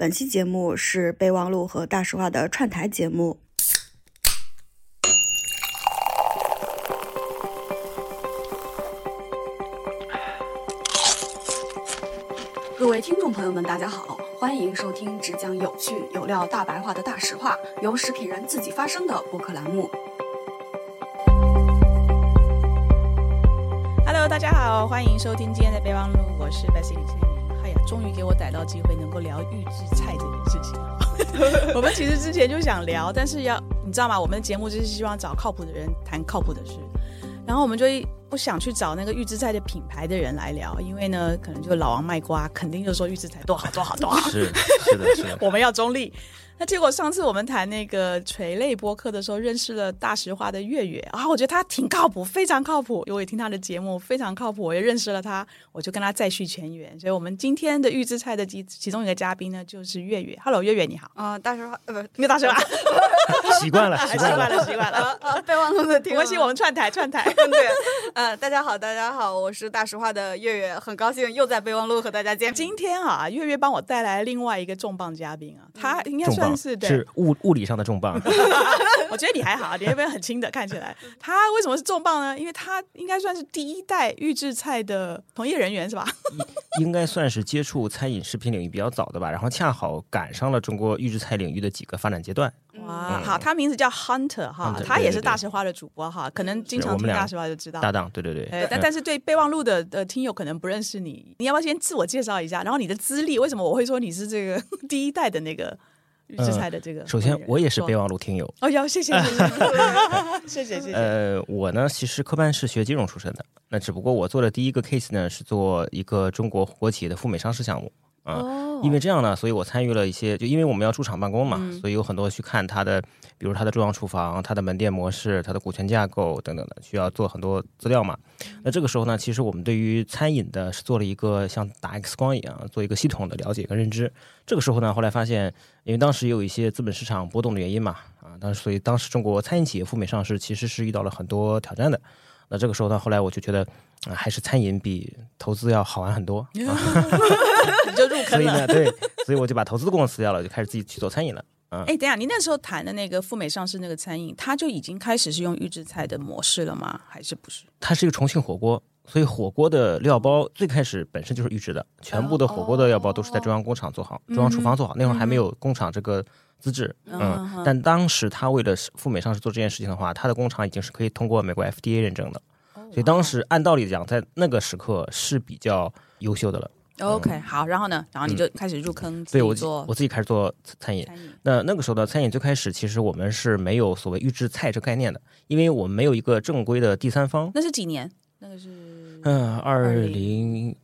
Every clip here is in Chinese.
本期节目是备忘录和大实话的串台节目。各位听众朋友们，大家好，欢迎收听只讲有趣有料大白话的大实话，由食品人自己发声的播客栏目。Hello，大家好，欢迎收听今天的备忘录，我是 Leslie 李千明。哎呀，终于给我逮到机会能够聊预制菜这件事情。我们其实之前就想聊，但是要你知道吗？我们的节目就是希望找靠谱的人谈靠谱的事，然后我们就不想去找那个预制菜的品牌的人来聊，因为呢，可能就老王卖瓜，肯定就说预制菜多好多好多好。是是的，是的。我们要中立。那结果上次我们谈那个垂泪播客的时候，认识了大实话的月月啊，我觉得他挺靠谱，非常靠谱。我也听他的节目，非常靠谱。我也认识了他，我就跟他再续前缘。所以，我们今天的预制菜的其其中一个嘉宾呢，就是月月。Hello，月月你好。啊、大实话呃不，没有大实话，习惯了，习惯了。习惯了，习惯了。啊，备忘录的听 没关系，我们串台串台。对，呃，大家好，大家好，我是大实话的月月，很高兴又在备忘录和大家见面。今天啊，月月帮我带来另外一个重磅嘉宾啊，他应该重磅是物物理上的重磅，我觉得你还好，你那边很轻的，看起来。他为什么是重磅呢？因为他应该算是第一代预制菜的从业人员，是吧？应该算是接触餐饮食品领域比较早的吧。然后恰好赶上了中国预制菜领域的几个发展阶段。哇，好，他名字叫 Hunter 哈 Hunter，他也是大实话的主播哈，可能经常听大实话就知道。搭档，对对对。呃，但嗯但是对备忘录的的听友可能不认识你，你要不要先自我介绍一下？然后你的资历，为什么我会说你是这个第一代的那个预制裁的这个，首先我也是备忘录听友。哦呦，谢谢，谢谢，谢谢。呃，我呢，其实科班是学金融出身的，那只不过我做的第一个 case 呢，是做一个中国国企的赴美上市项目啊。哦。因为这样呢，所以我参与了一些，就因为我们要驻场办公嘛，所以有很多去看他的。比如它的中央厨房、它的门店模式、它的股权架构等等的，需要做很多资料嘛。那这个时候呢，其实我们对于餐饮的是做了一个像打 X 光一样，做一个系统的了解跟认知。这个时候呢，后来发现，因为当时也有一些资本市场波动的原因嘛，啊，当时所以当时中国餐饮企业赴美上市其实是遇到了很多挑战的。那这个时候呢，后来我就觉得，啊、还是餐饮比投资要好玩很多。你 就入坑了。所以呢，对，所以我就把投资的公司辞掉了，就开始自己去做餐饮了。嗯，哎，等一下，你那时候谈的那个赴美上市那个餐饮，它就已经开始是用预制菜的模式了吗？还是不是？它是一个重庆火锅，所以火锅的料包最开始本身就是预制的，全部的火锅的料包都是在中央工厂做好，中央厨房做好。那会儿还没有工厂这个资质，嗯，但当时他为了赴美上市做这件事情的话，他的工厂已经是可以通过美国 FDA 认证的，所以当时按道理讲，在那个时刻是比较优秀的了。OK，好，然后呢，然后你就开始入坑，自所以我己做我自己开始做餐饮。餐饮。那那个时候的，餐饮最开始其实我们是没有所谓预制菜这概念的，因为我们没有一个正规的第三方。那是几年？那个是嗯，二零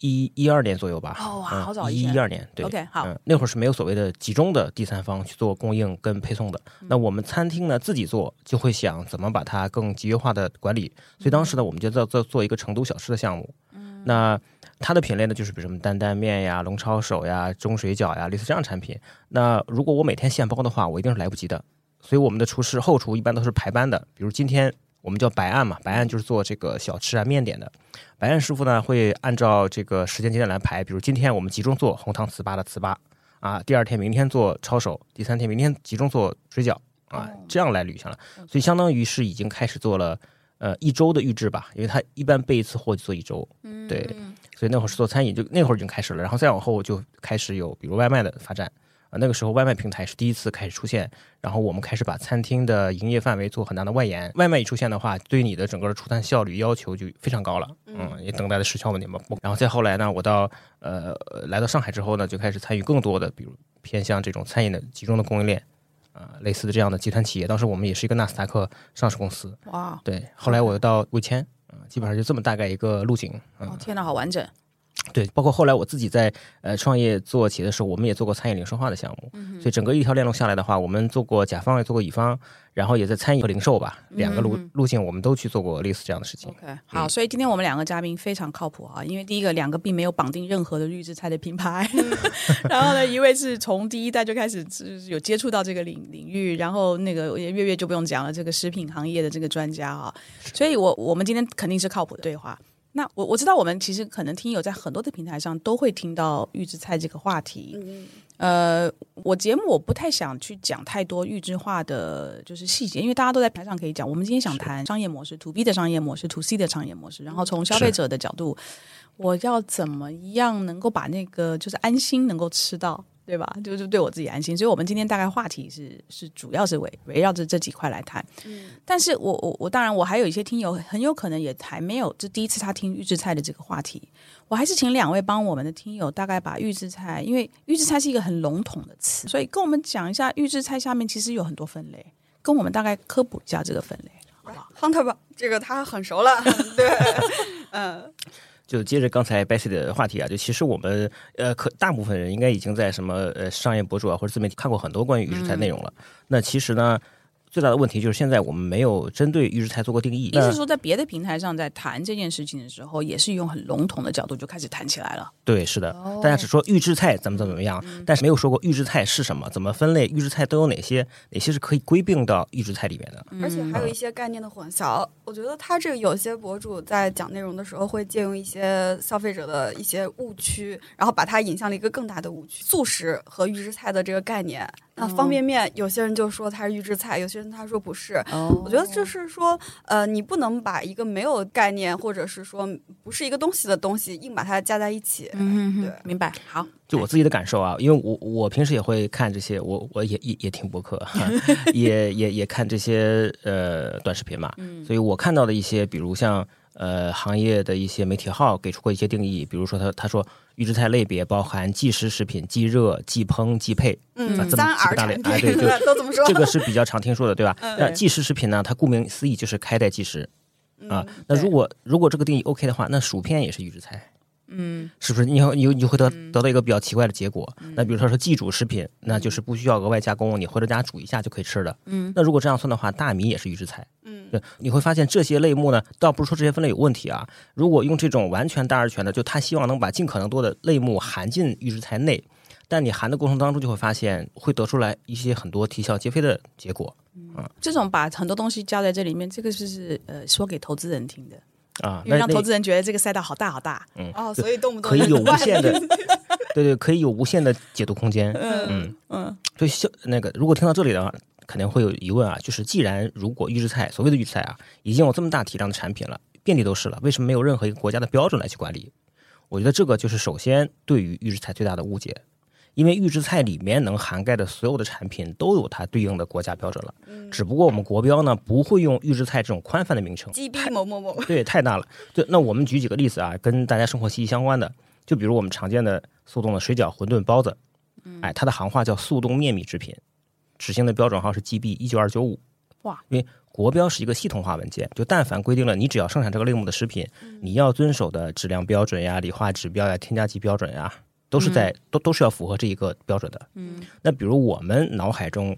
一一二年左右吧。哦好早一一二年，对。OK，好嗯，那会儿是没有所谓的集中的第三方去做供应跟配送的。嗯那我们餐厅呢自己做，就会想怎么把它更集约化的管理。所以当时呢，我们就在做做一个成都小吃的项目。嗯那它的品类呢，就是比如什么担担面呀、龙抄手呀、中水饺呀，类似这样产品。那如果我每天现包的话，我一定是来不及的。所以我们的厨师、后厨一般都是排班的。比如今天我们叫白案嘛，白案就是做这个小吃啊、面点的。白案师傅呢会按照这个时间节点来排，比如今天我们集中做红糖糍粑的糍粑啊，第二天明天做抄手，第三天明天集中做水饺啊，这样来捋下来。所以相当于是已经开始做了呃一周的预制吧，因为他一般备一次货就做一周，嗯对，所以那会儿是做餐饮，就那会儿已经开始了，然后再往后就开始有比如外卖的发展。啊，那个时候外卖平台是第一次开始出现，然后我们开始把餐厅的营业范围做很大的外延。外卖一出现的话，对你的整个的出餐效率要求就非常高了，嗯，也等待的时效问题嘛。然后再后来呢，我到呃来到上海之后呢，就开始参与更多的，比如偏向这种餐饮的集中的供应链，啊、类似的这样的集团企业。当时我们也是一个纳斯达克上市公司，哇，对。后来我又到味千，啊、基本上就这么大概一个路径，嗯。哦天哪，好完整。对，包括后来我自己在呃创业做企业的时候，我们也做过餐饮零售化的项目，所以整个一条链路下来的话，我们做过甲方也做过乙方，然后也在餐饮和零售吧两个路、路径，我们都去做过类似这样的事情。OK，好，所以今天我们两个嘉宾非常靠谱啊，因为第一个两个并没有绑定任何的预制菜的品牌，然后呢，一位是从第一代就开始就是有接触到这个领领域，然后那个月月就不用讲了，这个食品行业的这个专家啊，所以我我们今天肯定是靠谱的对话。那我我知道我们其实可能听友在很多的平台上都会听到预制菜这个话题，呃，我节目我不太想去讲太多预制化的就是细节，因为大家都在台上可以讲。我们今天想谈商业模式，to B 的商业模式，to C 的商业模式，然后从消费者的角度，我要怎么样能够把那个就是安心能够吃到。对吧？就是对我自己安心，所以我们今天大概话题是是主要是围围绕着这几块来谈。嗯，但是我我我当然我还有一些听友很有可能也还没有这第一次他听预制菜的这个话题，我还是请两位帮我们的听友大概把预制菜，因为预制菜是一个很笼统的词，所以跟我们讲一下预制菜下面其实有很多分类，跟我们大概科普一下这个分类，好不好？Hunter 吧，这个他很熟了，对，嗯。就接着刚才 Bessy 的话题啊，就其实我们呃，可大部分人应该已经在什么呃商业博主啊或者自媒体看过很多关于预制菜内容了。那其实呢？最大的问题就是现在我们没有针对预制菜做过定义。意思说，在别的平台上在谈这件事情的时候，也是用很笼统的角度就开始谈起来了。对，是的，大家只说预制菜怎么怎么怎么样，但是没有说过预制菜是什么，怎么分类，预制菜都有哪些，哪些是可以归并到预制菜里面的。而且还有一些概念的混淆。我觉得他这个有些博主在讲内容的时候，会借用一些消费者的一些误区，然后把它引向了一个更大的误区：素食和预制菜的这个概念。那方便面，有些人就说它是预制菜，有些人他说不是。我觉得就是说，呃，你不能把一个没有概念或者是说不是一个东西的东西硬把它加在一起。嗯，对，明白。好，就我自己的感受啊，因为我我平时也会看这些，我我也也也听博客，也也也看这些呃短视频嘛。嗯，所以我看到的一些，比如像呃行业的一些媒体号给出过一些定义，比如说他他说。预制菜类别包含即食食品、即热、即烹、即配，嗯，三个大类，哎，对，就 都这么说。这个是比较常听说的，对吧？那即食食品呢？它顾名思义就是开袋即食啊。那如果如果这个定义 OK 的话，那薯片也是预制菜，嗯，是不是？你你你会得得到一个比较奇怪的结果。那比如说说即煮食品，那就是不需要额外加工，你回到家煮一下就可以吃的。嗯，那如果这样算的话，大米也是预制菜。对，你会发现这些类目呢，倒不是说这些分类有问题啊。如果用这种完全大而全的，就他希望能把尽可能多的类目含进预制菜内，但你含的过程当中就会发现，会得出来一些很多啼笑皆非的结果。嗯，这种把很多东西加在这里面，这个是是呃说给投资人听的啊，让投资人觉得这个赛道好大好大。嗯，哦，所以动不动可以有无限的，对对，可以有无限的解读空间。嗯嗯嗯，所以像那个如果听到这里的话。肯定会有疑问啊，就是既然如果预制菜所谓的预制菜啊，已经有这么大体量的产品了，遍地都是了，为什么没有任何一个国家的标准来去管理？我觉得这个就是首先对于预制菜最大的误解，因为预制菜里面能涵盖的所有的产品都有它对应的国家标准了，只不过我们国标呢不会用预制菜这种宽泛的名称，GB 某某某，对，太大了。对那我们举几个例子啊，跟大家生活息息相关的，就比如我们常见的速冻的水饺、馄饨、包子，哎，它的行话叫速冻面米制品。执行的标准号是 GB 一九二九五，哇！因为国标是一个系统化文件，就但凡规定了你只要生产这个类目的食品，你要遵守的质量标准呀、理化指标呀、添加剂标准呀，都是在都都是要符合这一个标准的。嗯，那比如我们脑海中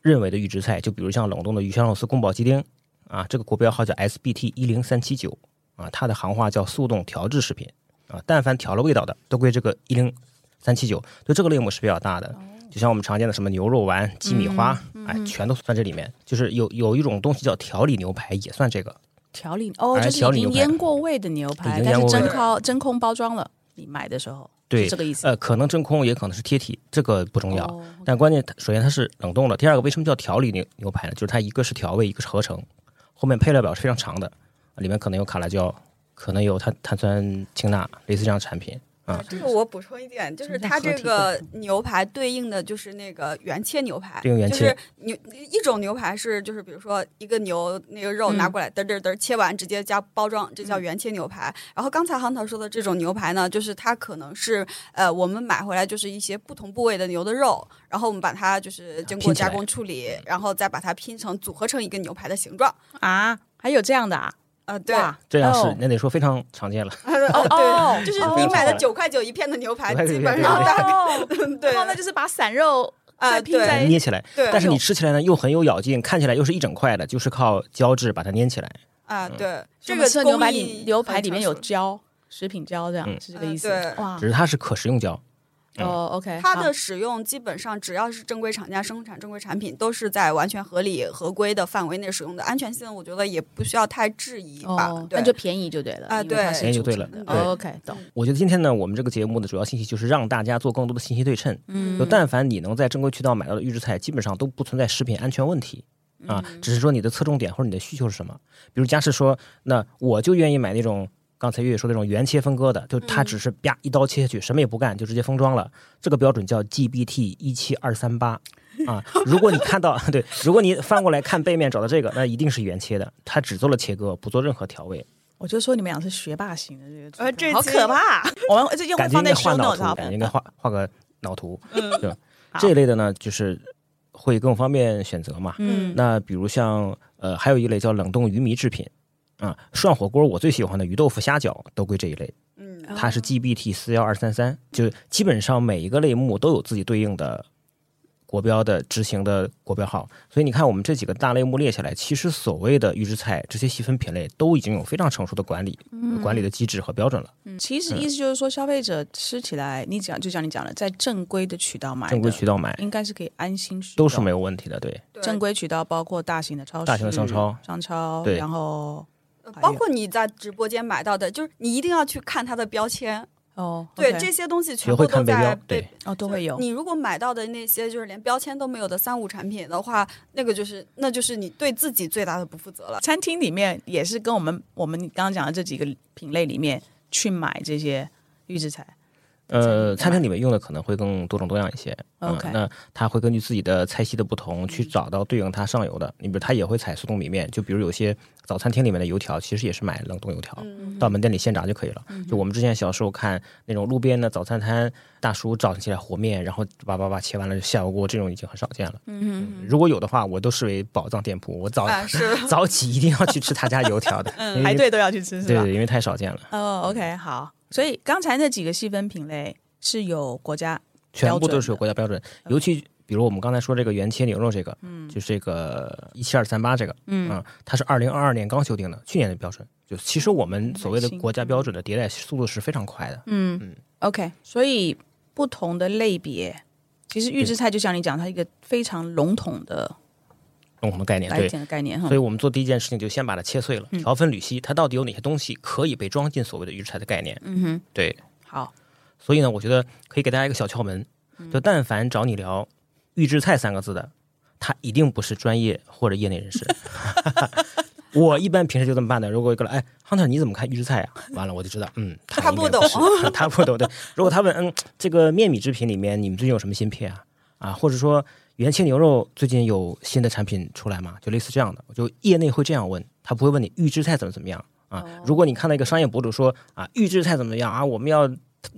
认为的预制菜，就比如像冷冻的鱼香肉丝、宫保鸡丁啊，这个国标号叫 SBT 一零三七九啊，它的行话叫速冻调制食品啊，但凡调了味道的都归这个一零三七九，就这个类目是比较大的。就像我们常见的什么牛肉丸、鸡米花，哎，全都算这里面。就是有有一种东西叫调理牛排，也算这个调理哦，就是已经腌过味的牛排，但是真空真空包装了，你买的时候，对这个意思。呃，可能真空，也可能是贴体，这个不重要。但关键，首先它是冷冻的，第二个为什么叫调理牛牛排呢？就是它一个是调味，一个是合成，后面配料表是非常长的，里面可能有卡拉胶，可能有碳碳酸氢钠，类似这样的产品。这个我补充一点，就是它这个牛排对应的就是那个原切牛排，就是牛一种牛排是就是比如说一个牛那个肉拿过来嘚嘚嘚切完直接加包装，这叫原切牛排。然后刚才航涛说的这种牛排呢，就是它可能是呃我们买回来就是一些不同部位的牛的肉，然后我们把它就是经过加工。处理，然后再把它拼成组合成一个牛排的形状。啊，还有这样的啊。啊，对，这样是那得说非常常见了。哦，对，就是你买的九块九一片的牛排，基本上大概 对，那就是把散肉啊拼在捏起来。对，但是你吃起来呢又很有咬劲，看起来又是一整块的，就是靠胶质把它粘起来。啊，对，这个牛排里牛排里面有胶，食品胶这样是这个意思。对，哇，只是它是可食用胶。哦，OK，它的使用基本上只要是正规厂家生产正规产品，都是在完全合理合规的范围内使用的，安全性我觉得也不需要太质疑吧。那就便宜就对了啊，对，便宜就对了。OK，懂。我觉得今天呢，我们这个节目的主要信息就是让大家做更多的信息对称。嗯，就但凡你能在正规渠道买到的预制菜，基本上都不存在食品安全问题啊，只是说你的侧重点或者你的需求是什么。比如假设说，那我就愿意买那种。刚才月月说那种原切分割的，就它只是啪一刀切下去，什么也不干就直接封装了。这个标准叫 GBT 一七二三八 啊。如果你看到对，如果你翻过来看背面找到这个，那一定是原切的，它只做了切割，不做任何调味。我就说你们俩是学霸型的这个，呃，这好可怕。我们这用放在画脑图，感觉应该画画个脑图。嗯，这一类的呢，就是会更方便选择嘛。嗯，那比如像呃，还有一类叫冷冻鱼糜制品。啊，涮火锅我最喜欢的鱼豆腐、虾饺都归这一类。嗯，它是 GBT 四幺二三三，就基本上每一个类目都有自己对应的国标的执行的国标号。所以你看，我们这几个大类目列下来，其实所谓的预制菜这些细分品类都已经有非常成熟的管理管理的机制和标准了。嗯，其实意思就是说，消费者吃起来，你讲就像你讲的，在正规的渠道买，正规渠道买应该是可以安心吃，都是没有问题的。对，正规渠道包括大型的超市、大型的商超、商超，然后。包括你在直播间买到的，就是你一定要去看它的标签哦。对，这些东西全部都在对哦都会有。你如果买到的那些就是连标签都没有的三无产品的话，那个就是那就是你对自己最大的不负责了。餐厅里面也是跟我们我们刚刚讲的这几个品类里面去买这些预制菜。呃，餐厅里面用的可能会更多种多样一些。OK，那他会根据自己的菜系的不同去找到对应它上游的。你比如他也会采速冻米面，就比如有些早餐厅里面的油条，其实也是买冷冻油条，到门店里现炸就可以了。就我们之前小时候看那种路边的早餐摊大叔早上起来和面，然后叭叭叭切完了就下油锅，这种已经很少见了。嗯如果有的话，我都视为宝藏店铺。我早 早起一定要去吃他家油条的，排队都要去吃，是吧？对，因为太少见了。哦，OK，好。所以刚才那几个细分品类是有国家全部都是有国家标准，尤其比如我们刚才说这个原切牛肉这个，嗯，就是这个一七二三八这个，嗯，它是二零二二年刚修订的，去年的标准。就其实我们所谓的国家标准的迭代速度是非常快的，嗯嗯。OK，所以不同的类别，其实预制菜就像你讲，它一个非常笼统的。笼统的概念，对概念哈，所以我们做第一件事情就先把它切碎了，条分缕析，它到底有哪些东西可以被装进所谓的预制菜的概念？嗯哼，对，好。所以呢，我觉得可以给大家一个小窍门，就但凡找你聊预制菜三个字的，他一定不是专业或者业内人士。我一般平时就这么办的。如果过来，哎，Hunter 你怎么看预制菜啊？完了我就知道，嗯，他不懂，他不懂。对，如果他问，嗯，这个面米制品里面你们最近有什么新品啊？啊，或者说。元气牛肉最近有新的产品出来吗？就类似这样的，就业内会这样问，他不会问你预制菜怎么怎么样啊。如果你看到一个商业博主说啊预制菜怎么样啊，我们要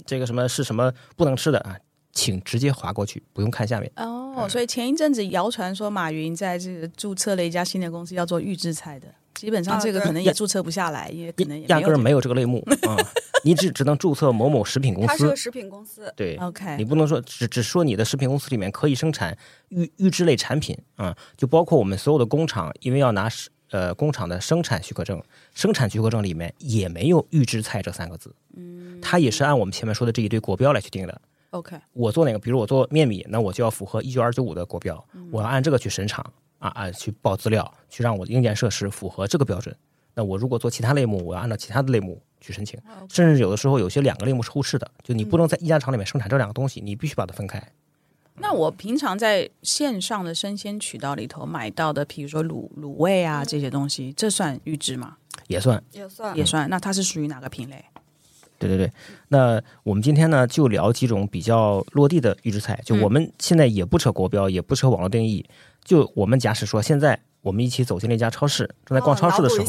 这个什么是什么不能吃的啊，请直接划过去，不用看下面。哦，所以前一阵子谣传说马云在这个注册了一家新的公司，要做预制菜的。基本上这个可能也注册不下来，因为可能压根儿没有这个类目 啊。你只只能注册某某食品公司，它是个食品公司。对，OK，你不能说只只说你的食品公司里面可以生产预预制类产品啊，就包括我们所有的工厂，因为要拿呃工厂的生产许可证，生产许可证里面也没有预制菜这三个字。嗯，它也是按我们前面说的这一堆国标来去定的。OK，我做哪个，比如我做面米，那我就要符合一九二九五的国标，我要按这个去审厂啊啊，去报资料，去让我的硬件设施符合这个标准。那我如果做其他类目，我要按照其他的类目去申请，甚至有的时候有些两个类目是互斥的，就你不能在一家厂里面生产这两个东西，你必须把它分开。那我平常在线上的生鲜渠道里头买到的，比如说卤卤味啊这些东西，这算预制吗？也算，也算，也算。那它是属于哪个品类？对对对。那我们今天呢，就聊几种比较落地的预制菜。就我们现在也不扯国标，也不扯网络定义。就我们假使说现在。我们一起走进了一家超市，正在逛超市的时候，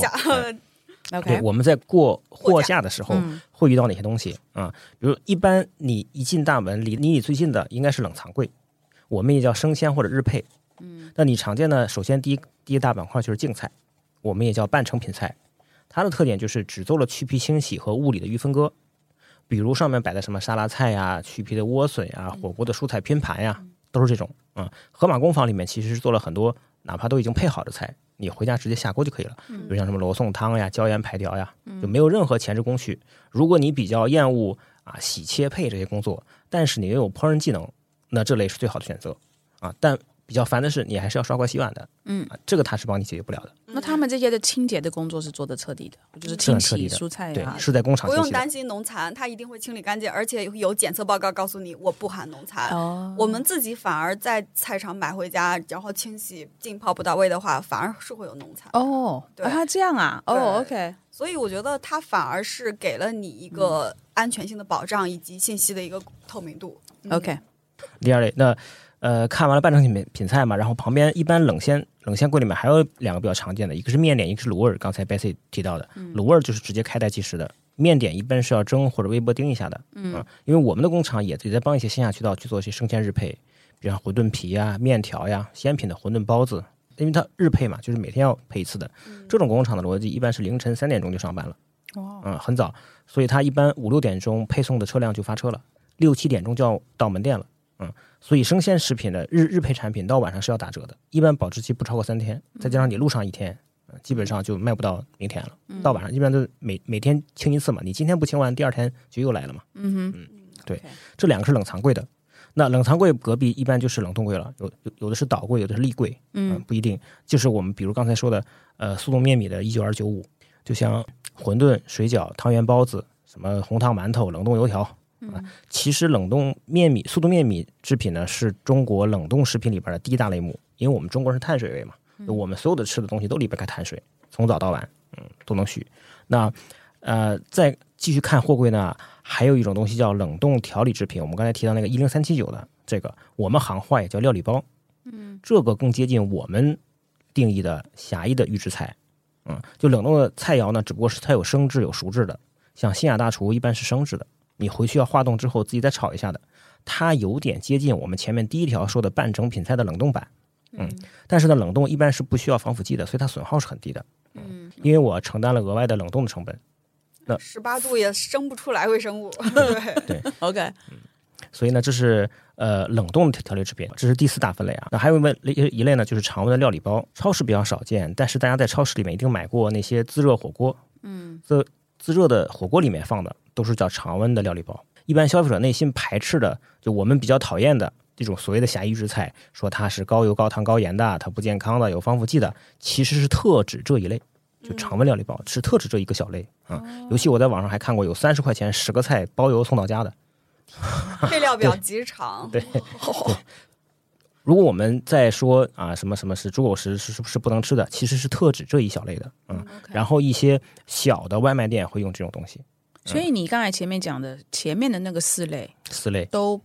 对，我们在过货架的时候会遇到哪些东西啊？比如，一般你一进大门，离离你最近的应该是冷藏柜，我们也叫生鲜或者日配。嗯，那你常见的，首先第一第一大板块就是净菜，我们也叫半成品菜，它的特点就是只做了去皮清洗和物理的预分割。比如上面摆的什么沙拉菜呀、去皮的莴笋呀、火锅的蔬菜拼盘呀，都是这种啊。盒马工坊里面其实是做了很多。哪怕都已经配好的菜，你回家直接下锅就可以了。比如像什么罗宋汤呀、椒盐排条呀，就没有任何前置工序。如果你比较厌恶啊、洗切配这些工作，但是你又有烹饪技能，那这类是最好的选择啊。但比较烦的是，你还是要刷锅洗碗的，嗯，这个他是帮你解决不了的。那他们这些的清洁的工作是做的彻底的，就是清洗蔬菜啊，是在工厂不用担心农残，他一定会清理干净，而且有检测报告告诉你我不含农残。哦，我们自己反而在菜场买回家，然后清洗浸泡不到位的话，反而是会有农残。哦，对，这样啊，哦，OK。所以我觉得它反而是给了你一个安全性的保障以及信息的一个透明度。OK。第二类那。呃，看完了半成品品菜嘛，然后旁边一般冷鲜冷鲜柜里面还有两个比较常见的，一个是面点，一个是卤味。刚才 Bessy 提到的，卤味就是直接开袋即食的，面点一般是要蒸或者微波叮一下的。嗯，因为我们的工厂也也在帮一些线下渠道去做一些生鲜日配，比如馄饨皮呀、面条呀、鲜品的馄饨包子，因为它日配嘛，就是每天要配一次的。这种工厂的逻辑一般是凌晨三点钟就上班了，嗯，很早，所以它一般五六点钟配送的车辆就发车了，六七点钟就要到门店了。嗯，所以生鲜食品的日日配产品到晚上是要打折的，一般保质期不超过三天，再加上你路上一天，基本上就卖不到明天了。到晚上一般都每每天清一次嘛，你今天不清完，第二天就又来了嘛。嗯哼，嗯，对，这两个是冷藏柜的，那冷藏柜隔壁一般就是冷冻柜了，有有有的是倒柜，有的是立柜，嗯，不一定。就是我们比如刚才说的，呃，速冻面米的一九二九五，就像馄饨、水饺、汤圆、包子，什么红糖馒头、冷冻油条。啊，其实冷冻面米、速冻面米制品呢，是中国冷冻食品里边的第一大类目。因为我们中国是碳水胃嘛，我们所有的吃的东西都离不开碳水，从早到晚，嗯，都能续。那呃，再继续看货柜呢，还有一种东西叫冷冻调理制品。我们刚才提到那个一零三七九的这个，我们行话也叫料理包。嗯，这个更接近我们定义的狭义的预制菜。嗯，就冷冻的菜肴呢，只不过是它有生制有熟制的，像新雅大厨一般是生制的。你回去要化冻之后自己再炒一下的，它有点接近我们前面第一条说的半成品菜的冷冻版，嗯，但是呢，冷冻一般是不需要防腐剂的，所以它损耗是很低的，嗯，因为我承担了额外的冷冻的成本，那十八度也生不出来微生物，对对，OK，嗯，所以呢，这是呃冷冻的调理制品，这是第四大分类啊，那还有一类一类呢，就是常温的料理包，超市比较少见，但是大家在超市里面一定买过那些自热火锅，嗯，自自热的火锅里面放的。都是叫常温的料理包，一般消费者内心排斥的，就我们比较讨厌的这种所谓的狭义预制菜，说它是高油、高糖、高盐的，它不健康的，有防腐剂的，其实是特指这一类，就常温料理包是特指这一个小类啊。尤其我在网上还看过有三十块钱十个菜包邮送到家的，配料表 极长。对，如果我们在说啊什么什么是猪狗食是是不是不能吃的，其实是特指这一小类的，啊。然后一些小的外卖店会用这种东西。所以你刚才前面讲的前面的那个四类，四类都。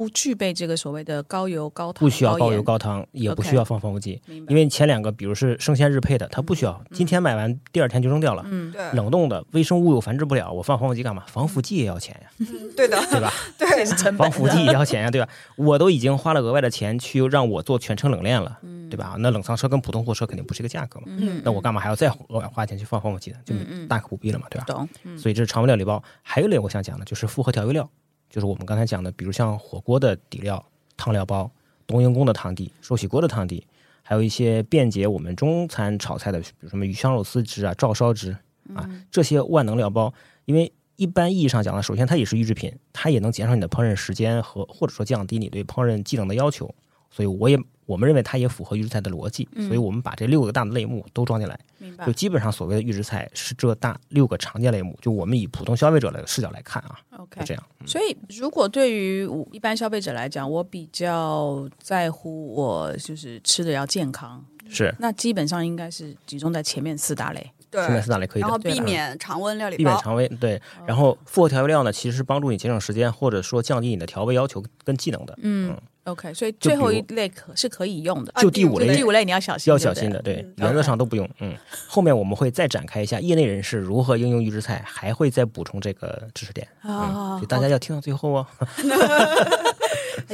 不具备这个所谓的高油高糖，不需要高油高糖，也不需要放防腐剂，因为前两个，比如是生鲜日配的，它不需要，今天买完第二天就扔掉了。嗯，对。冷冻的微生物又繁殖不了，我放防腐剂干嘛？防腐剂也要钱呀。对的，对吧？对，防腐剂也要钱呀，对吧？我都已经花了额外的钱去让我做全程冷链了，对吧？那冷藏车跟普通货车肯定不是一个价格嘛。嗯。那我干嘛还要再额外花钱去放防腐剂呢？就大可不必了嘛，对吧？懂。所以这是常温料理包。还有一类我想讲的就是复合调味料。就是我们刚才讲的，比如像火锅的底料、汤料包、冬阴功的汤底、寿喜锅的汤底，还有一些便捷我们中餐炒菜的，比如什么鱼香肉丝汁啊、照烧汁啊，这些万能料包，因为一般意义上讲呢，首先它也是预制品，它也能减少你的烹饪时间和或者说降低你对烹饪技能的要求，所以我也。我们认为它也符合预制菜的逻辑，所以我们把这六个大的类目都装进来，就基本上所谓的预制菜是这大六个常见类目。就我们以普通消费者的视角来看啊，OK，这样。所以如果对于一般消费者来讲，我比较在乎我就是吃的要健康，是那基本上应该是集中在前面四大类。对，前面四大类可以，然后避免常温料理，避免常温对。然后复合调味料呢，其实是帮助你节省时间，或者说降低你的调味要求跟技能的。嗯。OK，所以最后一类可是可以用的，就第五类，第五类你要小心，要小心的，对，原则上都不用。嗯，后面我们会再展开一下业内人士如何应用预制菜，还会再补充这个知识点。啊，大家要听到最后哦。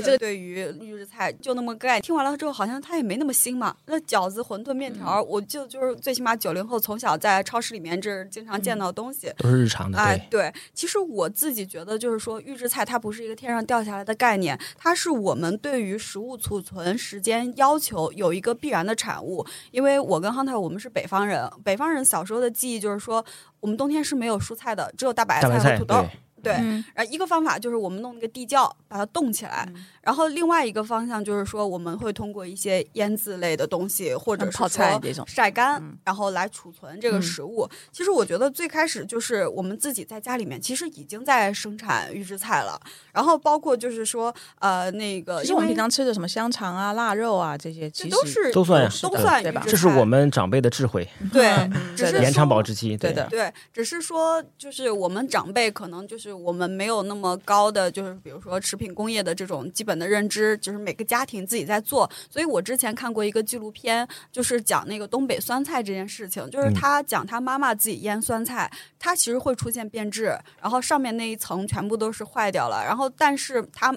这个对于预制菜就那么概，听完了之后好像它也没那么新嘛。那饺子、馄饨、面条，我就就是最起码九零后从小在超市里面这是经常见到的东西，都是日常的。哎，对，其实我自己觉得就是说预制菜它不是一个天上掉下来的概念，它是我们对于食物储存时间要求有一个必然的产物。因为我跟 Hunter 我们是北方人，北方人小时候的记忆就是说，我们冬天是没有蔬菜的，只有大白菜和土豆。对，然后一个方法就是我们弄那个地窖，把它冻起来。然后另外一个方向就是说，我们会通过一些腌制类的东西，或者泡菜这种晒干，然后来储存这个食物。其实我觉得最开始就是我们自己在家里面，其实已经在生产预制菜了。然后包括就是说，呃，那个，因为我们平常吃的什么香肠啊、腊肉啊这些，其实都是都算都算对吧？这是我们长辈的智慧，对，只是延长保质期，对的，对，只是说就是我们长辈可能就是我们没有那么高的，就是比如说食品工业的这种基本的认知，就是每个家庭自己在做。所以我之前看过一个纪录片，就是讲那个东北酸菜这件事情，就是他讲他妈妈自己腌酸菜，他其实会出现变质，然后上面那一层全部都是坏掉了，然后但是他。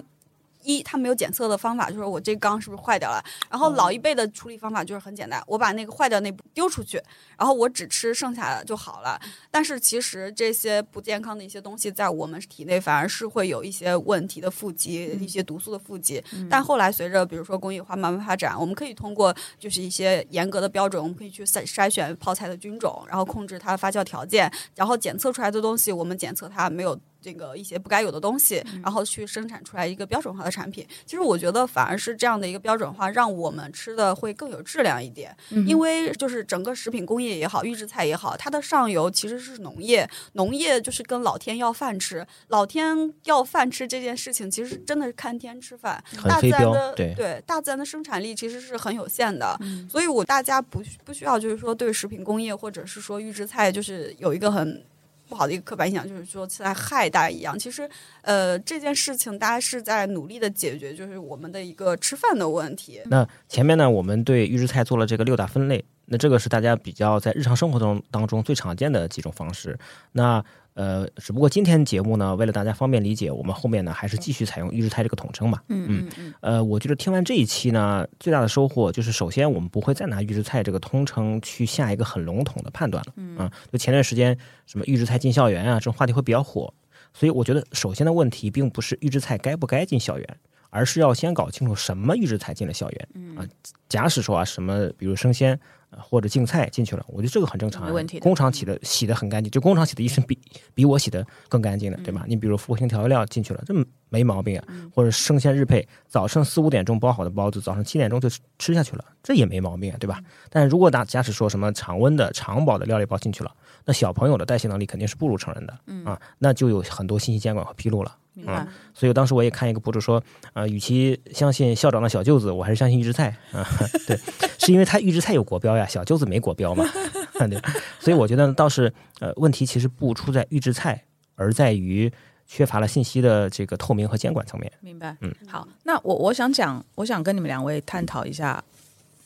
一，他没有检测的方法，就是我这缸是不是坏掉了？然后老一辈的处理方法就是很简单，我把那个坏掉那部丢出去，然后我只吃剩下的就好了。但是其实这些不健康的一些东西在我们体内反而是会有一些问题的富集，一些毒素的富集。但后来随着比如说工业化慢慢发展，我们可以通过就是一些严格的标准，我们可以去筛筛选泡菜的菌种，然后控制它的发酵条件，然后检测出来的东西，我们检测它没有。这个一些不该有的东西，然后去生产出来一个标准化的产品。其实我觉得反而是这样的一个标准化，让我们吃的会更有质量一点。因为就是整个食品工业也好，预制菜也好，它的上游其实是农业，农业就是跟老天要饭吃。老天要饭吃这件事情，其实真的是看天吃饭。大自然的对大自然的生产力其实是很有限的，所以我大家不不需要就是说对食品工业或者是说预制菜就是有一个很。不好的一个刻板印象就是说在害大家一样，其实，呃，这件事情大家是在努力的解决，就是我们的一个吃饭的问题。那前面呢，我们对预制菜做了这个六大分类，那这个是大家比较在日常生活中当中最常见的几种方式。那呃，只不过今天节目呢，为了大家方便理解，我们后面呢还是继续采用预制菜这个统称吧。嗯嗯嗯。呃，我觉得听完这一期呢，最大的收获就是，首先我们不会再拿预制菜这个通称去下一个很笼统的判断了。嗯。啊，就前段时间什么预制菜进校园啊，这种话题会比较火，所以我觉得首先的问题并不是预制菜该不该进校园，而是要先搞清楚什么预制菜进了校园。嗯。啊，假使说啊，什么比如生鲜。或者净菜进去了，我觉得这个很正常。没问题。工厂洗的洗的很干净，就工厂洗的一身比比我洗的更干净的，对吧？你比如复合型调味料进去了，这没毛病啊。或者生鲜日配，早上四五点钟包好的包子，早上七点钟就吃下去了，这也没毛病啊，对吧？但是如果打假使说什么常温的、常保的料理包进去了，那小朋友的代谢能力肯定是不如成人的啊，那就有很多信息监管和披露了。嗯，所以当时我也看一个博主说，呃，与其相信校长的小舅子，我还是相信预制菜 啊。对，是因为他预制菜有国标呀，小舅子没国标嘛。对，所以我觉得倒是，呃，问题其实不出在预制菜，而在于缺乏了信息的这个透明和监管层面。明白。嗯，好，那我我想讲，我想跟你们两位探讨一下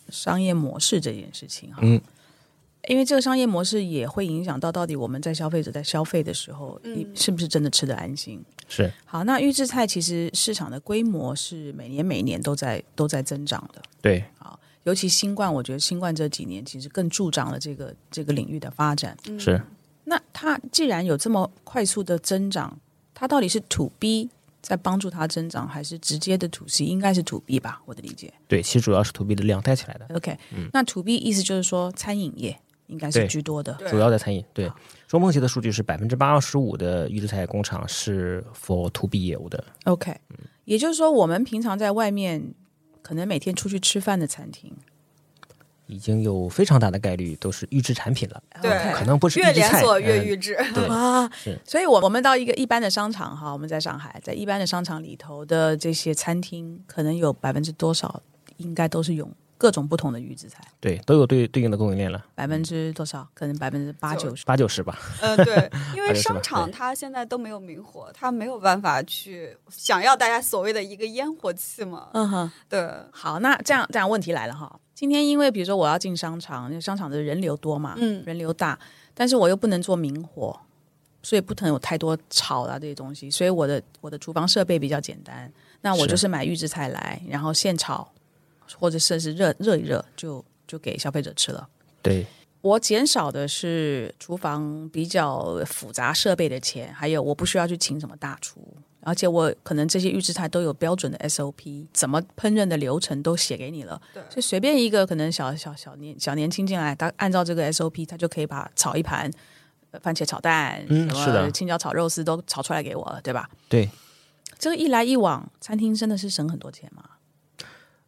商业模式这件事情哈。嗯。因为这个商业模式也会影响到到底我们在消费者在消费的时候，你是不是真的吃得安心？是。好，那预制菜其实市场的规模是每年每年都在都在增长的。对。好，尤其新冠，我觉得新冠这几年其实更助长了这个这个领域的发展。是。那它既然有这么快速的增长，它到底是 to B 在帮助它增长，还是直接的 to C？应该是 to B 吧？我的理解。对，其实主要是 to B 的量带起来的。OK，那 to B 意思就是说餐饮业。应该是居多的，主要在餐饮。对，中梦协的数据是百分之八十五的预制菜工厂是 for to B 业务的。OK，也就是说，我们平常在外面可能每天出去吃饭的餐厅，已经有非常大的概率都是预制产品了。对，可能不是越连锁越预制。对啊，所以，我我们到一个一般的商场哈，我们在上海，在一般的商场里头的这些餐厅，可能有百分之多少应该都是用。各种不同的预制菜，对，都有对对应的供应链了。百分之多少？可能百分之八九十，八九十吧。呃，对，因为 商场它现在都没有明火，它没有办法去想要大家所谓的一个烟火气嘛。嗯哼，对。好，那这样这样问题来了哈。今天因为比如说我要进商场，因为商场的人流多嘛，嗯，人流大，但是我又不能做明火，所以不能有太多炒啊这些东西，所以我的我的厨房设备比较简单，那我就是买预制菜来，然后现炒。或者甚至热热一热就就给消费者吃了。对我减少的是厨房比较复杂设备的钱，还有我不需要去请什么大厨，而且我可能这些预制菜都有标准的 SOP，怎么烹饪的流程都写给你了。对，就随便一个可能小小小年小年轻进来，他按照这个 SOP，他就可以把炒一盘番茄炒蛋，嗯，是的，青椒炒肉丝都炒出来给我了，对吧？对，这个一来一往，餐厅真的是省很多钱吗？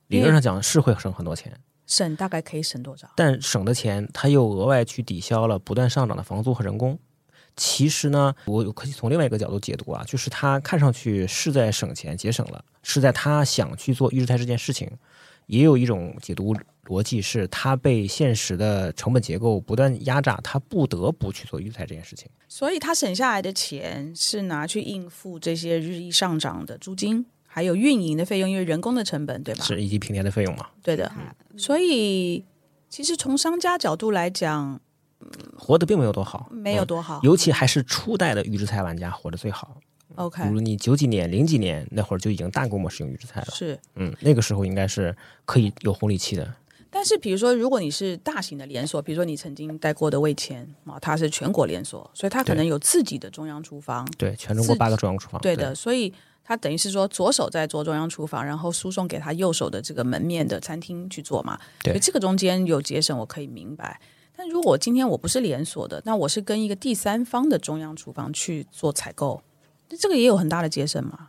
理论上讲是会省很多钱，省大概可以省多少？但省的钱他又额外去抵消了不断上涨的房租和人工。其实呢，我可以从另外一个角度解读啊，就是他看上去是在省钱节省了，是在他想去做预制菜这件事情。也有一种解读逻辑是，他被现实的成本结构不断压榨，他不得不去做预制菜这件事情。所以他省下来的钱是拿去应付这些日益上涨的租金，还有运营的费用，因为人工的成本，对吧？是以及平台的费用嘛？对的。所以其实从商家角度来讲，活得并没有多好，没有多好，尤其还是初代的预制菜玩家活得最好。OK，比如你九几年、零几年那会儿就已经大规模使用预制菜了，是，嗯，那个时候应该是可以有红利期的。但是，比如说，如果你是大型的连锁，比如说你曾经带过的味千啊，它是全国连锁，所以它可能有自己的中央厨房，对，全中国八个中央厨房，对的，所以它等于是说左手在做中央厨房，然后输送给他右手的这个门面的餐厅去做嘛，对，这个中间有节省，我可以明白。但如果今天我不是连锁的，那我是跟一个第三方的中央厨房去做采购。那这个也有很大的节省嘛？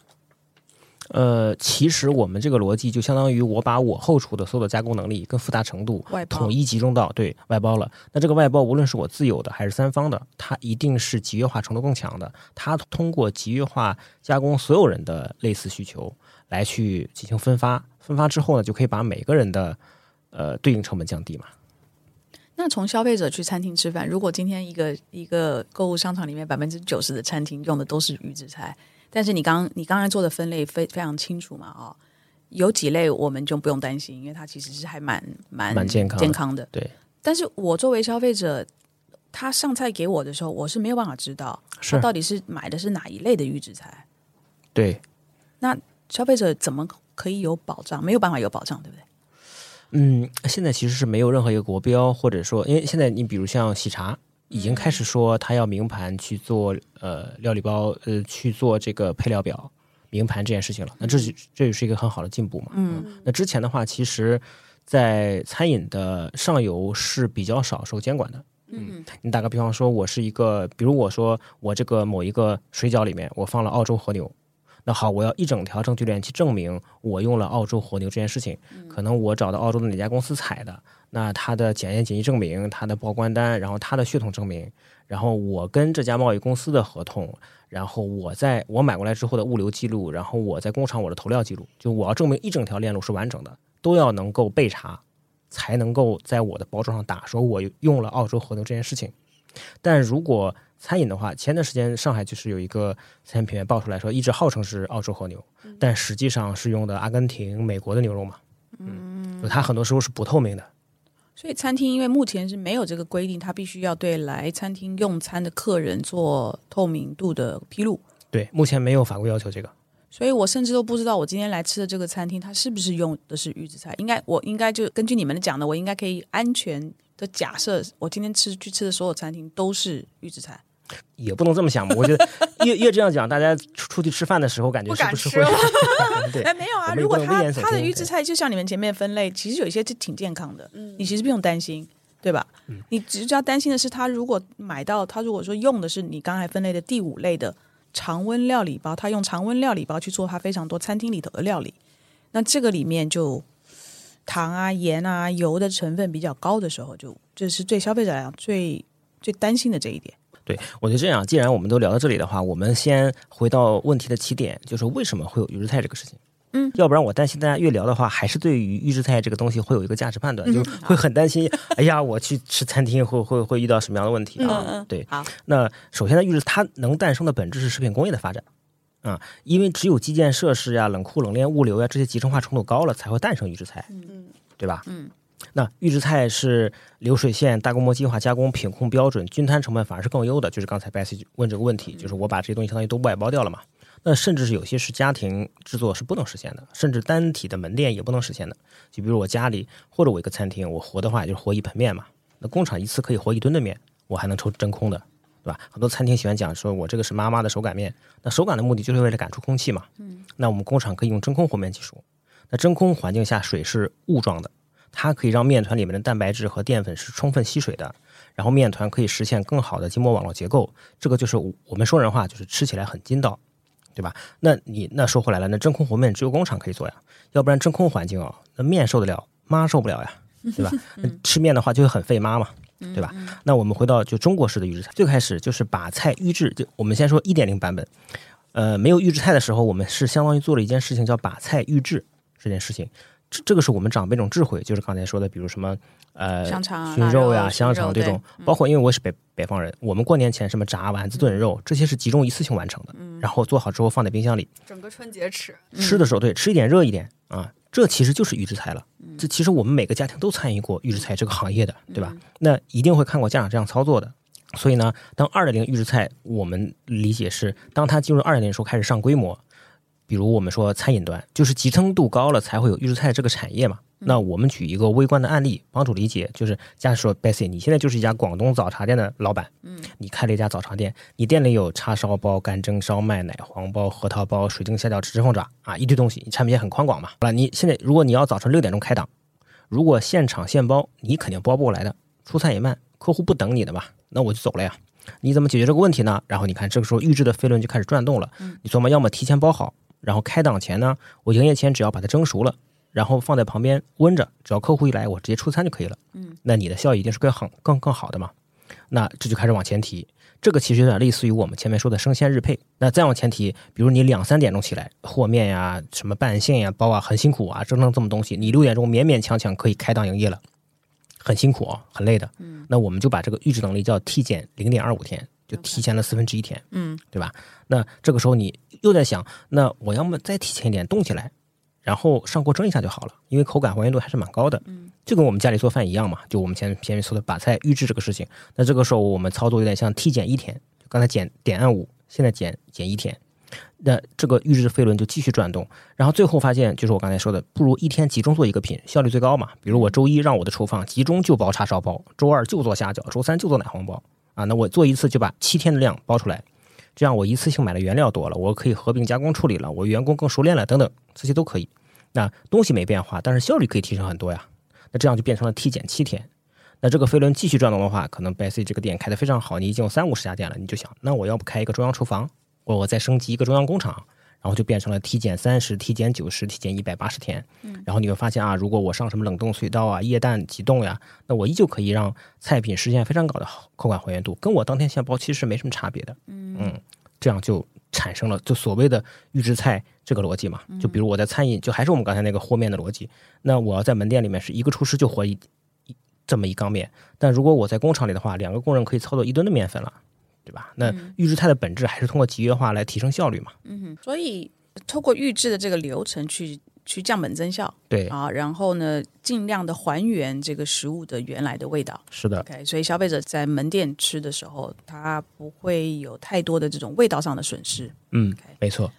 呃，其实我们这个逻辑就相当于我把我后厨的所有的加工能力跟复杂程度统一集中到对外包了。那这个外包无论是我自有的还是三方的，它一定是集约化程度更强的。它通过集约化加工所有人的类似需求来去进行分发，分发之后呢，就可以把每个人的呃对应成本降低嘛。那从消费者去餐厅吃饭，如果今天一个一个购物商场里面百分之九十的餐厅用的都是预制菜，但是你刚你刚才做的分类非非常清楚嘛？哦，有几类我们就不用担心，因为它其实是还蛮蛮蛮健康健康的。对，但是我作为消费者，他上菜给我的时候，我是没有办法知道他到底是买的是哪一类的预制菜。对，那消费者怎么可以有保障？没有办法有保障，对不对？嗯，现在其实是没有任何一个国标，或者说，因为现在你比如像喜茶，已经开始说他要明盘去做呃料理包，呃去做这个配料表明盘这件事情了。那这这也是一个很好的进步嘛。嗯，那之前的话，其实，在餐饮的上游是比较少受监管的。嗯，你打个比方说，我是一个，比如我说我这个某一个水饺里面我放了澳洲和牛。那好，我要一整条证据链去证明我用了澳洲和牛这件事情。可能我找到澳洲的哪家公司采的，那它的检验检疫证明、它的报关单，然后它的血统证明，然后我跟这家贸易公司的合同，然后我在我买过来之后的物流记录，然后我在工厂我的投料记录，就我要证明一整条链路是完整的，都要能够备查，才能够在我的包装上打说我用了澳洲和牛这件事情。但如果餐饮的话，前段时间上海就是有一个餐饮品牌爆出来说，一直号称是澳洲和牛，但实际上是用的阿根廷、美国的牛肉嘛。嗯，它很多时候是不透明的。所以餐厅因为目前是没有这个规定，它必须要对来餐厅用餐的客人做透明度的披露。对，目前没有法规要求这个。所以我甚至都不知道我今天来吃的这个餐厅，它是不是用的是预制菜。应该我应该就根据你们讲的，我应该可以安全的假设，我今天吃去吃的所有餐厅都是预制菜。也不能这么想嘛，我觉得 越越这样讲，大家出去吃饭的时候感觉是不是会？对，哎，没有啊。如果他他的预制菜就像你们前面分类，其实有一些是挺健康的，嗯你其实不用担心，对吧？嗯你只是要担心的是，他如果买到他如果说用的是你刚才分类的第五类的常温料理包，他用常温料理包去做他非常多餐厅里头的料理，那这个里面就糖啊、盐啊、油的成分比较高的时候，就这是对消费者来讲最最担心的这一点。对，我觉得这样，既然我们都聊到这里的话，我们先回到问题的起点，就是为什么会有预制菜这个事情？嗯，要不然我担心大家越聊的话，还是对于预制菜这个东西会有一个价值判断，就会很担心。哎呀，我去吃餐厅会会会遇到什么样的问题啊？对，好，那首先呢，预制它能诞生的本质是食品工业的发展啊，因为只有基建设施呀、冷库冷链、物流呀这些集成化程度高了，才会诞生预制菜，嗯，对吧？嗯。那预制菜是流水线大规模计划加工，品控标准，均摊成本反而是更优的。就是刚才 Bessy 问这个问题，就是我把这些东西相当于都外包掉了嘛？那甚至是有些是家庭制作是不能实现的，甚至单体的门店也不能实现的。就比如我家里或者我一个餐厅，我和的话也就是和一盆面嘛。那工厂一次可以活一吨的面，我还能抽真空的，对吧？很多餐厅喜欢讲说我这个是妈妈的手擀面，那手擀的目的就是为了赶出空气嘛。嗯，那我们工厂可以用真空和面技术。那真空环境下水是雾状的。它可以让面团里面的蛋白质和淀粉是充分吸水的，然后面团可以实现更好的筋膜网络结构。这个就是我们说人话，就是吃起来很筋道，对吧？那你那说回来了，那真空和面只有工厂可以做呀，要不然真空环境哦，那面受得了，妈受不了呀，对吧？吃面的话就会很费妈嘛。对吧？那我们回到就中国式的预制菜，最开始就是把菜预制。就我们先说一点零版本，呃，没有预制菜的时候，我们是相当于做了一件事情，叫把菜预制这件事情。这这个是我们长辈一种智慧，就是刚才说的，比如什么呃，香肠、熏肉呀、香肠这种，包括因为我是北北方人，我们过年前什么炸丸子、炖肉，这些是集中一次性完成的，然后做好之后放在冰箱里，整个春节吃。吃的时候对，吃一点热一点啊。这其实就是预制菜了。这其实我们每个家庭都参与过预制菜这个行业的，对吧？那一定会看过家长这样操作的。所以呢，当二点零预制菜，我们理解是当它进入二点零时候开始上规模。比如我们说餐饮端，就是集成度高了才会有预制菜这个产业嘛。那我们举一个微观的案例，帮助理解。就是假设说，Bessy，你现在就是一家广东早茶店的老板，嗯，你开了一家早茶店，你店里有叉烧包、干蒸烧麦、奶黄包、核桃包、水晶虾饺、吃凤爪啊，一堆东西，你产品线很宽广嘛。好了，你现在如果你要早晨六点钟开档，如果现场现包，你肯定包不过来的，出餐也慢，客户不等你的嘛，那我就走了呀。你怎么解决这个问题呢？然后你看这个时候预制的飞轮就开始转动了，你琢磨要么提前包好。然后开档前呢，我营业前只要把它蒸熟了，然后放在旁边温着，只要客户一来，我直接出餐就可以了。嗯，那你的效益一定是更好、更更好的嘛？那这就开始往前提，这个其实有点类似于我们前面说的生鲜日配。那再往前提，比如你两三点钟起来和面呀、什么拌馅呀、包啊，很辛苦啊，蒸成这么东西，你六点钟勉勉强强可以开档营业了，很辛苦啊，很累的。嗯，那我们就把这个预制能力叫 T 减零点二五天。就提前了四分之一天，嗯，对吧？那这个时候你又在想，那我要么再提前一点冻起来，然后上锅蒸一下就好了，因为口感还原度还是蛮高的，嗯，就跟我们家里做饭一样嘛。就我们前前面说的把菜预制这个事情，那这个时候我们操作有点像 T 减一天，刚才减点按五，现在减减一天，那这个预制的飞轮就继续转动，然后最后发现就是我刚才说的，不如一天集中做一个品，效率最高嘛。比如我周一让我的厨房集中就包叉烧包，周二就做虾饺，周三就做奶黄包。啊，那我做一次就把七天的量包出来，这样我一次性买的原料多了，我可以合并加工处理了，我员工更熟练了，等等，这些都可以。那东西没变化，但是效率可以提升很多呀。那这样就变成了 T 减七天。那这个飞轮继续转动的话，可能 b e s 这个店开的非常好，你已经有三五十家店了，你就想，那我要不开一个中央厨房，或我再升级一个中央工厂。然后就变成了体检三十、体检九十、体检一百八十天。嗯，然后你会发现啊，如果我上什么冷冻隧道啊、液氮急冻呀，那我依旧可以让菜品实现非常高的口感还原度，跟我当天现包其实是没什么差别的。嗯这样就产生了就所谓的预制菜这个逻辑嘛。就比如我在餐饮，就还是我们刚才那个和面的逻辑。那我要在门店里面是一个厨师就和一这么一缸面，但如果我在工厂里的话，两个工人可以操作一吨的面粉了。对吧？那预制菜的本质还是通过集约化来提升效率嘛。嗯哼，所以透过预制的这个流程去去降本增效。对啊，然后呢，尽量的还原这个食物的原来的味道。是的。OK，所以消费者在门店吃的时候，他不会有太多的这种味道上的损失。嗯，没错。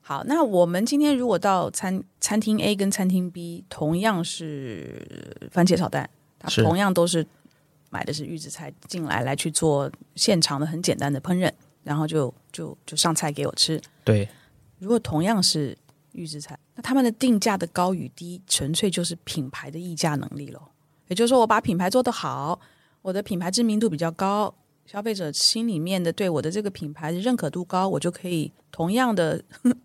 好，那我们今天如果到餐餐厅 A 跟餐厅 B 同样是番茄炒蛋，它同样都是。买的是预制菜进来，来去做现场的很简单的烹饪，然后就就就上菜给我吃。对，如果同样是预制菜，那他们的定价的高与低，纯粹就是品牌的溢价能力喽。也就是说，我把品牌做得好，我的品牌知名度比较高，消费者心里面的对我的这个品牌的认可度高，我就可以同样的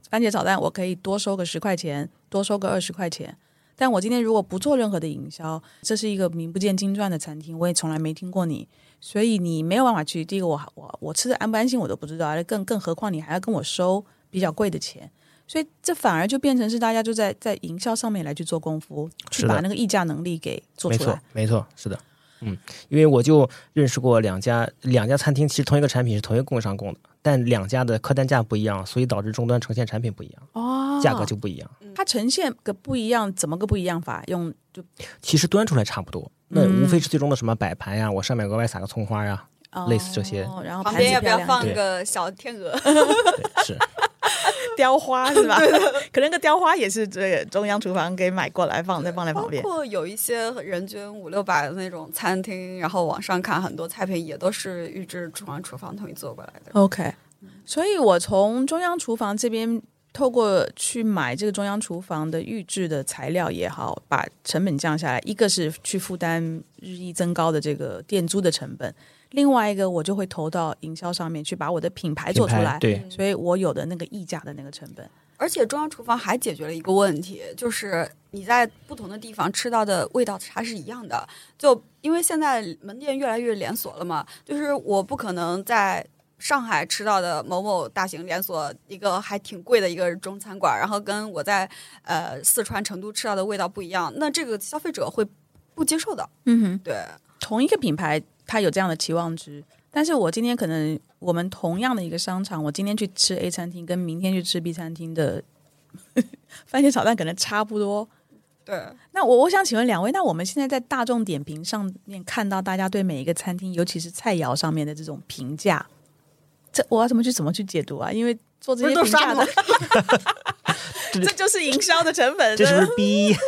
番茄炒蛋，我可以多收个十块钱，多收个二十块钱。但我今天如果不做任何的营销，这是一个名不见经传的餐厅，我也从来没听过你，所以你没有办法去。第一个，我我我吃的安不安心我都不知道，而更更何况你还要跟我收比较贵的钱，所以这反而就变成是大家就在在营销上面来去做功夫，去把那个议价能力给做出来。没错，没错，是的。嗯，因为我就认识过两家两家餐厅，其实同一个产品是同一个供应商供的，但两家的客单价不一样，所以导致终端呈现产品不一样，哦，价格就不一样。它呈现个不一样，怎么个不一样法？用就其实端出来差不多，那无非是最终的什么摆盘呀，我上面额外撒个葱花呀，类似这些。然后旁边要不要放个小天鹅？是。雕花是吧？可能个雕花也是这个中央厨房给买过来放，在放在旁边。包括有一些人均五六百的那种餐厅，然后网上看很多菜品也都是预制中央厨房统一做过来的。OK，所以我从中央厨房这边透过去买这个中央厨房的预制的材料也好，把成本降下来。一个是去负担日益增高的这个店租的成本，另外一个我就会投到营销上面去，把我的品牌做出来。对，所以我有的那个溢价的那个成本。而且中央厨房还解决了一个问题，就是你在不同的地方吃到的味道差是一样的。就因为现在门店越来越连锁了嘛，就是我不可能在。上海吃到的某某大型连锁一个还挺贵的一个中餐馆，然后跟我在呃四川成都吃到的味道不一样，那这个消费者会不接受的。嗯哼，对，同一个品牌它有这样的期望值，但是我今天可能我们同样的一个商场，我今天去吃 A 餐厅跟明天去吃 B 餐厅的 番茄炒蛋可能差不多。对，那我我想请问两位，那我们现在在大众点评上面看到大家对每一个餐厅，尤其是菜肴上面的这种评价。这我要怎么去怎么去解读啊？因为做这些评价的，这就是营销的成本。这是不是逼？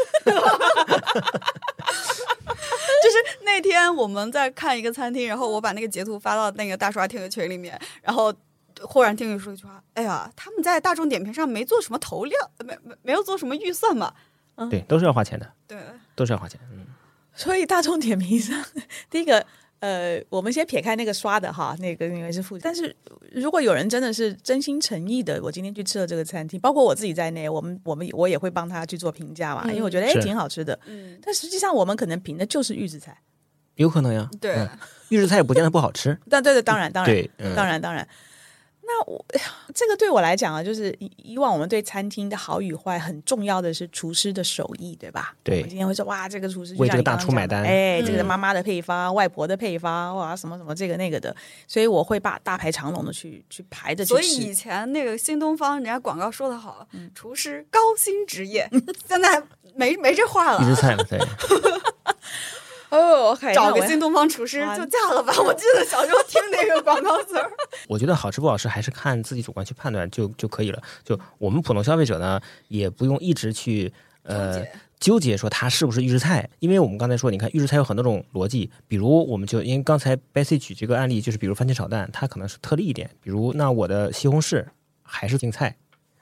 就是那天我们在看一个餐厅，然后我把那个截图发到那个大刷听的群里面，然后忽然听你说一句话：“哎呀，他们在大众点评上没做什么投料，没没没有做什么预算嘛？”嗯，对，都是要花钱的。对，都是要花钱。嗯，所以大众点评上 第一个。呃，我们先撇开那个刷的哈，那个因为是负，但是如果有人真的是真心诚意的，我今天去吃了这个餐厅，包括我自己在内，我们 我们我也会帮他去做评价嘛，因为我觉得哎挺好吃的，嗯，但实际上我们可能评的就是预制菜，有可能呀，对，预制菜也不见得不好吃，但 对对，当然当然，对，当然当然。那我这个对我来讲啊，就是以以往我们对餐厅的好与坏，很重要的是厨师的手艺，对吧？对。我今天会说哇，这个厨师为这个大厨买单，哎，这个妈妈的配方、外婆的配方，哇，什么什么这个那个的，所以我会把大排长龙的去去排着。所以以前那个新东方人家广告说的好，厨师高薪职业，现在没没这话了。一直菜了，对。哦，找个新东方厨师就嫁了吧！我记得小时候听那个广告词儿。我觉得好吃不好吃还是看自己主观去判断就就可以了。就我们普通消费者呢，也不用一直去呃纠结说它是不是预制菜，因为我们刚才说，你看预制菜有很多种逻辑。比如我们就因为刚才 Bessy 举这个案例，就是比如番茄炒蛋，它可能是特例一点。比如那我的西红柿还是青菜，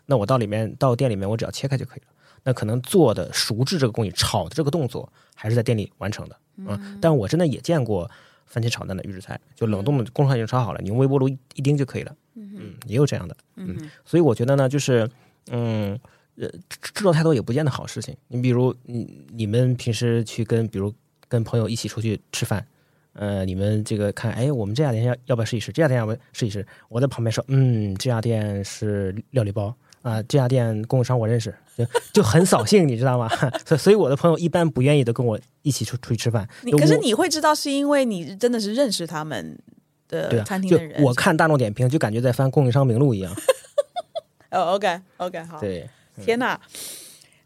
那我到里面到店里面我只要切开就可以了。那可能做的熟制这个工艺，炒的这个动作还是在店里完成的。嗯，但我真的也见过番茄炒蛋的预制菜，就冷冻的工厂已经炒好了，你用微波炉一叮就可以了。嗯，也有这样的。嗯，所以我觉得呢，就是嗯，呃，制造太多也不见得好事情。你比如，你你们平时去跟比如跟朋友一起出去吃饭，呃，你们这个看，哎，我们这家店要要不要试一试？这家店要不要试一试？我在旁边说，嗯，这家店是料理包。啊，这家店供应商我认识，就就很扫兴，你知道吗？所所以我的朋友一般不愿意的跟我一起出出去吃饭。可是你会知道，是因为你真的是认识他们的餐厅的人。我看大众点评，就感觉在翻供应商名录一样。哦，OK，OK，好。对，天哪，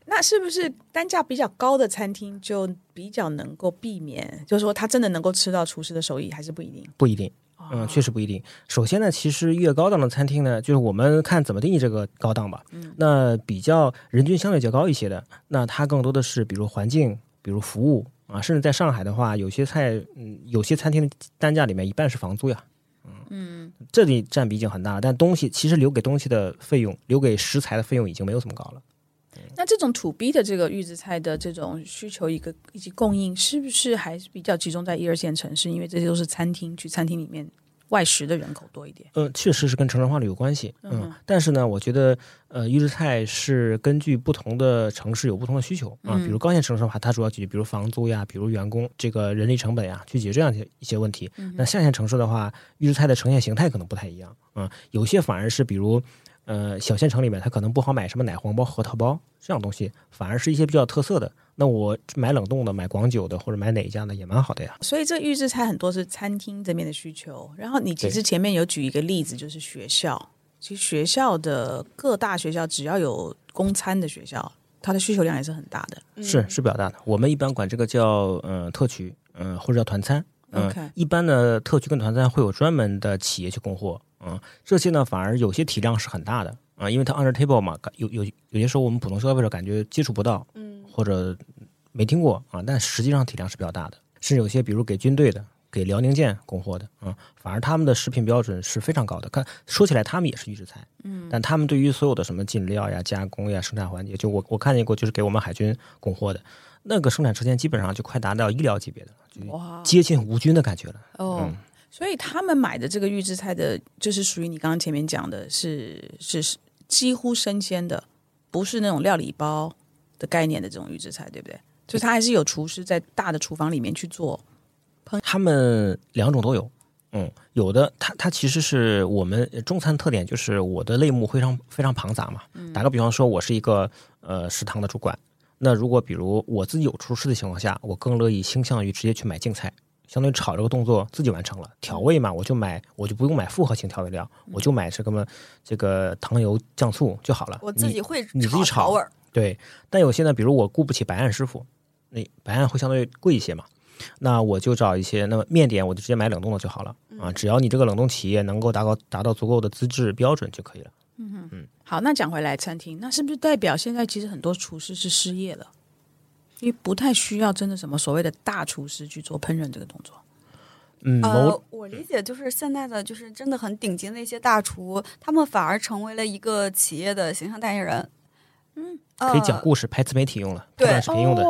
那是不是单价比较高的餐厅就比较能够避免？就是说，他真的能够吃到厨师的手艺，还是不一定？不一定。嗯，确实不一定。首先呢，其实越高档的餐厅呢，就是我们看怎么定义这个高档吧。嗯，那比较人均相对较高一些的，那它更多的是比如环境，比如服务啊，甚至在上海的话，有些菜，嗯，有些餐厅的单价里面一半是房租呀。嗯，这里占比已经很大了，但东西其实留给东西的费用，留给食材的费用已经没有这么高了。那这种土 B 的这个预制菜的这种需求，一个以及供应，是不是还是比较集中在一二线城市？因为这些都是餐厅，去餐厅里面外食的人口多一点。嗯，确实是跟城镇化率有关系。嗯，但是呢，我觉得呃，预制菜是根据不同的城市有不同的需求啊。比如高线城市的话，它主要解决比如房租呀，比如员工这个人力成本呀，去解决这样一些一些问题。那下线城市的话，预制菜的呈现形态可能不太一样。嗯，有些反而是比如。呃，小县城里面，他可能不好买什么奶黄包、核桃包这样东西，反而是一些比较特色的。那我买冷冻的、买广酒的，或者买哪一家的也蛮好的呀。所以这预制菜很多是餐厅这边的需求。然后你其实前面有举一个例子，就是学校。其实学校的各大学校只要有供餐的学校，它的需求量也是很大的。是是比较大的。我们一般管这个叫嗯特区，嗯或者叫团餐。OK，一般的特区跟团餐会有专门的企业去供货。嗯，这些呢反而有些体量是很大的啊，因为它 under table 嘛，有有有些时候我们普通消费者感觉接触不到，嗯，或者没听过啊，但实际上体量是比较大的。甚至有些比如给军队的、给辽宁舰供货的啊，反而他们的食品标准是非常高的。看说起来，他们也是预制菜，嗯，但他们对于所有的什么进料呀、加工呀、生产环节，就我我看见过，就是给我们海军供货的那个生产车间，基本上就快达到医疗级别的，就接近无菌的感觉了。哦，所以他们买的这个预制菜的，就是属于你刚刚前面讲的，是是是几乎生鲜的，不是那种料理包的概念的这种预制菜，对不对？就他还是有厨师在大的厨房里面去做。他们两种都有，嗯，有的他他其实是我们中餐特点，就是我的类目非常非常庞杂嘛。打个比方说，我是一个呃食堂的主管，那如果比如我自己有厨师的情况下，我更乐意倾向于直接去买净菜，相当于炒这个动作自己完成了。调味嘛，我就买，我就不用买复合型调味料，我就买这个么这个糖油酱醋就好了。我自己会你自己炒味儿，对。但有些呢，比如我雇不起白案师傅，那白案会相对贵一些嘛。那我就找一些，那么面点我就直接买冷冻的就好了啊，只要你这个冷冻企业能够达到达到足够的资质标准就可以了。嗯嗯，好，那讲回来餐厅，那是不是代表现在其实很多厨师是失业了？因为不太需要真的什么所谓的大厨师去做烹饪这个动作。嗯，呃，我理解就是现在的就是真的很顶级的一些大厨，他们反而成为了一个企业的形象代言人。嗯，可以讲故事，拍自媒体用了，拍短视频用的。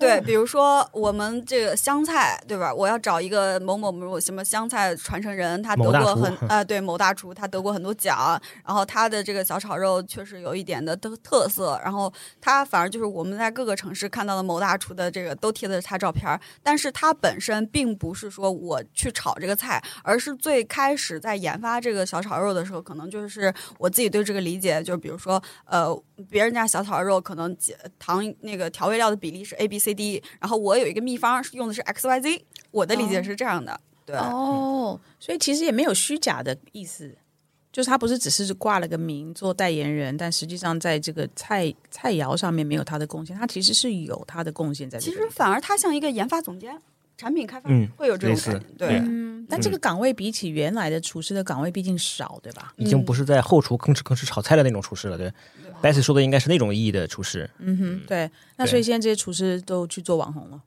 对，比如说我们这个湘菜，对吧？我要找一个某某某什么湘菜传承人，他得过很啊，对，某大厨，他得过很多奖。然后他的这个小炒肉确实有一点的特特色。然后他反而就是我们在各个城市看到的某大厨的这个都贴的是他照片儿，但是他本身并不是说我去炒这个菜，而是最开始在研发这个小炒肉的时候，可能就是我自己对这个理解，就比如说呃，别人家小炒肉可能糖那个调味料的比例是 A B C。低，然后我有一个秘方，用的是 X Y Z，我的理解是这样的，对哦，所以其实也没有虚假的意思，就是他不是只是挂了个名做代言人，但实际上在这个菜菜肴上面没有他的贡献，他其实是有他的贡献在。其实反而他像一个研发总监，产品开发会有这种感觉，对。但这个岗位比起原来的厨师的岗位毕竟少，对吧？已经不是在后厨吭哧吭哧炒菜的那种厨师了，对。Bessy 说的应该是那种意义的厨师。嗯哼，对。那所以现在这些厨师都去做网红了，